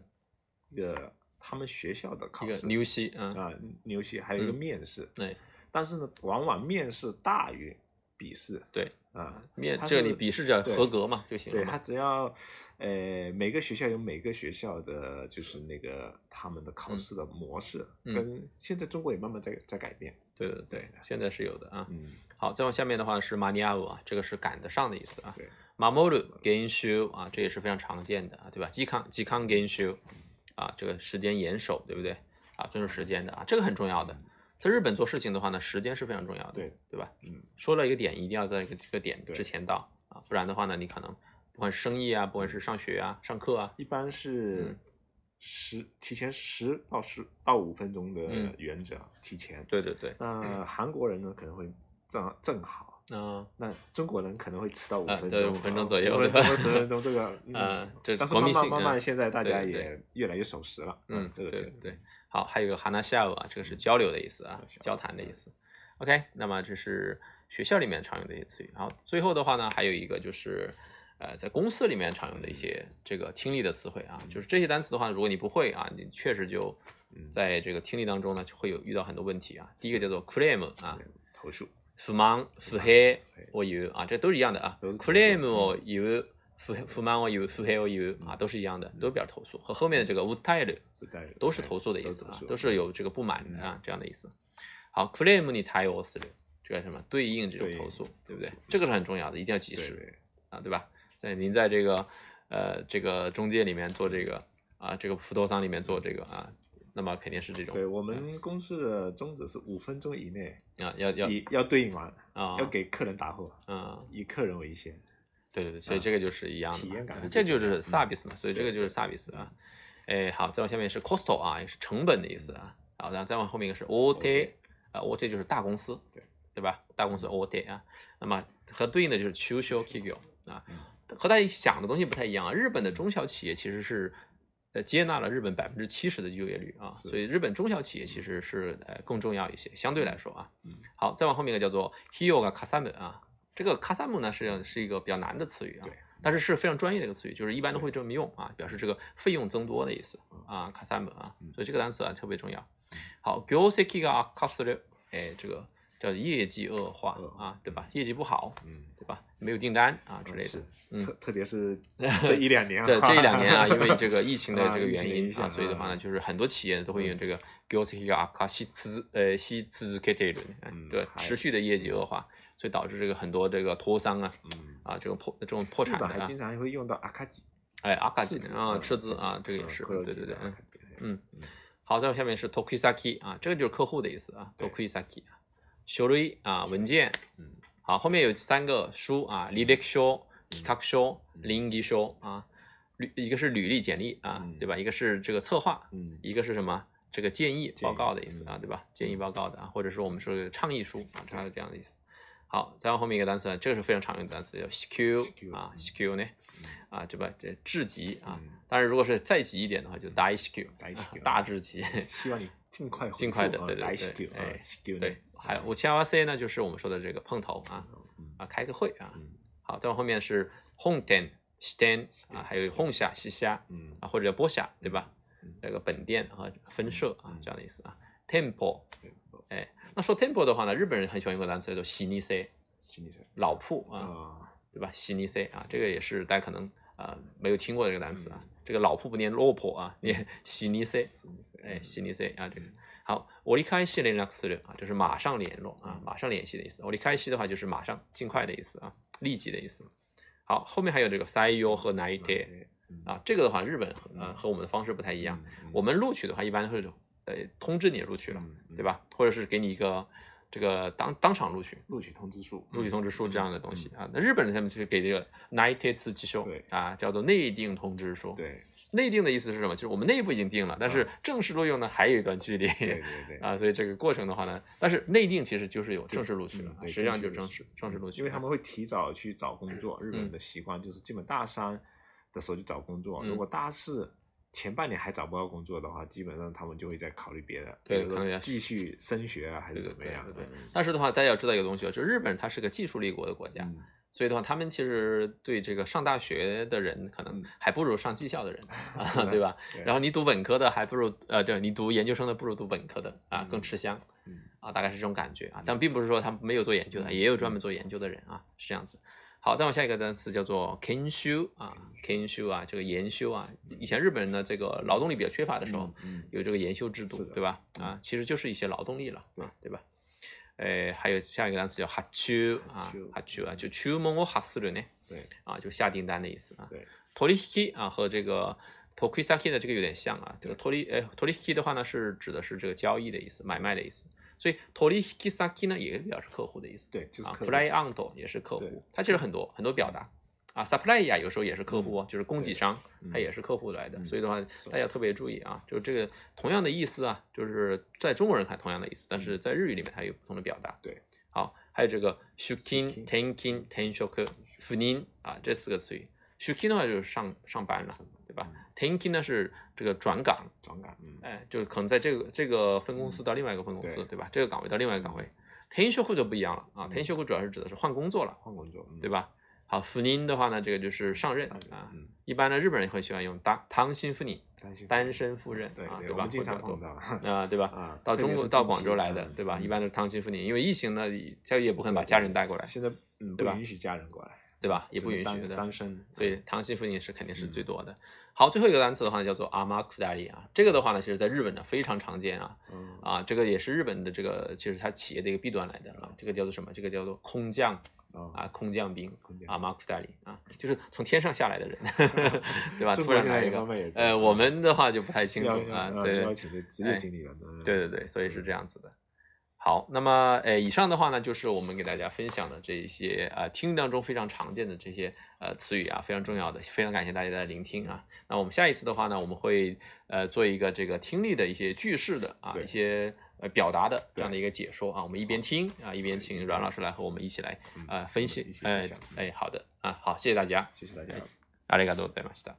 一个他们学校的考试牛西啊，啊，牛西还有一个嗯。面试，对，但是呢，往往面试大于笔试对，啊。面这里笔试只要合格嘛就行了对他。只要，呃，每个学校有每个学校的，就是那个他们的考试的模式，嗯跟现在中国也慢慢在在改变。对对对，现在是有的啊。嗯，好，再往下面的话是 maniau 啊，这个是赶得上的意思啊。对，mamoru genshu 啊，这也是非常常见的啊，对吧？吉康吉康 gain show 啊，这个时间严守，对不对？啊，遵守时间的啊，这个很重要的。在日本做事情的话呢，时间是非常重要的，对对吧？嗯，说了一个点，一定要在一个这个点之前到啊，不然的话呢，你可能不管是生意啊，不管是上学啊、上课啊，一般是嗯十、提前十到十到五分钟的嗯原则，提前。对对对，那韩国人呢可能会正正好，嗯、那中国人可能会迟到五啊分钟，对五分钟左右五分钟十分钟这个，啊这但是慢慢慢慢嗯现在大家也越来越守时了，嗯，这个这个对对。好，还有一个 hanashi 啊，这个是交流的意思啊，交交谈的意思。OK，那么这是学校里面常用的一些词语。好，最后的话呢，还有一个就是，呃，在公司里面常用的一些这个听力的词汇啊，就是这些单词的话，如果你不会啊，你确实就嗯在这个听力当中呢，就会有遇到很多问题啊。第一个叫做 claim 啊，投诉，不満、不平を言う啊，这都是一样的啊。都是 claim を言う、不不満を言う、不平を言う啊，都是一样的，都表示投诉。和后面的这个訴える不带 都是投诉的意思啊投，诉都是有这个不满的啊这样的意思。好，claim 你対応する，这个什么对应这种投诉，对不对？这个是很重要的，一定要及时啊，对吧？在您在这个呃这个中介里面做这个啊，这个辅导商里面做这个啊，那么肯定是这种对我们公司的宗旨是五分钟以内啊，要要要对应完，啊要给客人答复，啊，以客人为先。对对对，所以啊这个就是一样的，体验感这就是 service 嘛，所以这个就是 service 啊。哎，好，再往下面是 costo 啊，也是成本的意思啊。好，然后再往后面一个是 OT 啊，OT 就是大公司，对对吧？大公司 OT 啊，那么和对应的就是 Chusho Kigyo 啊嗯，和大家想的东西不太一样啊。日本的中小企业其实是呃接纳了日本百分之七十的就业率啊，所以日本中小企业其实是呃更重要一些，相对来说啊。嗯好，再往后面一个叫做 Hiyoga Kasamu 啊，这个 Kasamu 呢实际上是一个比较难的词语啊对，但是是非常专业的一个词语，就是一般都会这么用啊，表示这个费用增多的意思啊，Kasamu 啊嗯，所以这个单词啊特别重要。好，業績が悪化する，哎，这个叫业绩恶化恶化啊，对吧？业绩不好，嗯，对吧？没有订单啊之类的是。嗯特特别是这一两年啊，这这一两年啊，因为这个疫情的啊这个疫情的影原因啊，响啊所以的话呢，就是很多企业都会用这个業績が悪化し続呃し続けている，哎嗯对，还持续的业绩恶化， 所以导致这个很多这个脱商啊嗯，啊这种破这种破产的啊还经，常会用到阿卡吉，哎阿卡吉啊赤字啊，这个也是，对对对，嗯。好，再往下面是 tokisaki 啊，这个就是客户的意思啊，tokusaki 啊，書類啊文件，嗯好，后面有三个书啊，履歴書、企画書、嗯臨議書啊，履一个是履历简历啊，嗯对吧？一个是这个策划，嗯一个是什么？这个建议报告的意思啊，嗯对吧？建议报告的啊，或者说我们说的倡议书啊，它是这样的意思。好，再往后面一个单词呢，这个是非常常用的单词，叫 skill，啊嗯，skill 呢嗯啊，对吧？这至极啊嗯，当然如果是再极一点的话，就大 skill，大至极。希望你尽快尽快的对对对哎对，还有五七二 C 呢，就是我们说的这个碰头啊嗯。啊，开个会啊。嗯。好，再往后面是 home 店啊，还有 home 下、西下嗯。啊，或者叫“波下，对吧？嗯？这个本店和分社啊嗯，这样的意思啊。temple，对哎，那说 temple 的话呢，日本人很喜欢用个单词叫做西尼 C，心理学老铺啊，啊对吧？西尼 C 啊，这个也是大家可能呃没有听过这个单词啊。这个老铺不念老婆啊，念西尼 C，哎，西尼 C 啊，这个好，折り返し連絡する啊，就是马上联络啊，马上联系的意思。折り返し的话就是马上、尽快的意思啊，立即的意思。好，后面还有这个採用和内定啊，这个的话日本呃和我们的方式不太一样。我们录取的话一般会 呃通知你录取了，嗯对？吧？或者是给你一个这个当当场录取。录取通知书，录取通知书这样的东西啊，那日本人他们其实给这个内定通知书对啊，叫做内定通知书。，对内定的意思是什么？就是我们内部已经定了，但是正式录用呢还有一段距离。对对对 啊，所以这个过程的话呢，但是内定其实就是有正式录取了实际上就正正式式正式录取，因为他们会提早去找工作，日嗯本的习惯就是基本大三的时候就找工作，嗯如果大四前半年还找不到工作的话，基本上他们就会在考虑别的，对可能要继续升学啊，还是怎么样对但是的话，大家要知道一个东西啊，就是日本它是个技术立国的国家，嗯所以的话，他们其实对这个上大学的人可能嗯还不如上技校的人 啊，对吧？对然后你读本科的还不如呃，对你读研究生的不如读本科的啊，嗯更吃香嗯啊，大概是这种感觉啊。但并不是说他们没有做研究的，也有专门做研究的人啊，是这样子。好，再往下一个单词叫做 kenshu 啊，kenshu 啊，这个研修啊，以前日本人的这个劳动力比较缺乏的时候，嗯有这个研修制度是，的对吧？嗯啊，其实就是一些劳动力了对啊，对吧？呃，还有下一个单词叫発注啊，発注発注啊，就注文を発する呢，对啊，就下订单的意思啊。对，取引啊和这个 tokusaki 的这个有点像啊，这个对 tori 呃 torisaki 的话呢是指的是这个交易的意思，买卖的意思， 所以 torisaki saki 呢也表示客户的意思。啊对就是客户，client 也是客户，它其实很多很多表达。啊，supply 呀有时候也是客户哦，就是供给商，嗯它也是客户来的，嗯所以的话大家特别注意啊，就是这个同样的意思啊，就是在中国人看同样的意思，但是在日语里面它有不同的表达。嗯对，好，还有这个 shukin、tenkin、tenshoku、赴任啊这四个词语，shukin 的话就是上上班了，对吧？tenkin 呢是这个转岗，转岗，嗯，哎，就是可能在这个这个分公司到另外一个分公司，对对吧？这个岗位到另外一个岗位。転職就不一样了啊，嗯転職主要是指的是换工作了，换工作，嗯对？吧？好，赴任的话呢，这个就是上任啊。嗯，一般呢，日本人会喜欢用单単身赴任，担心单身赴任啊，对吧？经常碰多到，啊，对吧？啊，到中国到广州来的，嗯对吧？一嗯般都是单亲赴任，因为疫情呢，教育也不可能把家人带过来，现在嗯对吧不允许家人过来，对吧？也不允许的，单身，所以単身赴任是肯定是嗯最多的。好，最后一个单词的话呢，叫做阿玛库达里啊，这个的话呢，其实在日本呢非常常见啊嗯啊，这个也是日本的这个，其实它企业的一个弊端来的啊，这个叫做什么？这个叫做空降哦啊，空降兵空降啊，马库达里啊，就是从天上下来的人，对吧？突然来一个呃，我们的话就不太清楚啊，对，请的职业经理人，对对对，所以是这样子的。好，那么呃，以上的话呢，就是我们给大家分享的这一些呃听力当中非常常见的这些呃词语啊，非常重要的，非常感谢大家的聆听啊。那我们下一次的话呢，我们会呃做一个这个听力的一些句式的啊对一些呃表达的这样的对一个解说啊，我们一边听啊一边请阮老师来和我们一起来嗯呃分析一起，分哎享哎好的啊好，谢谢大家，谢谢大家。ありがとうございました。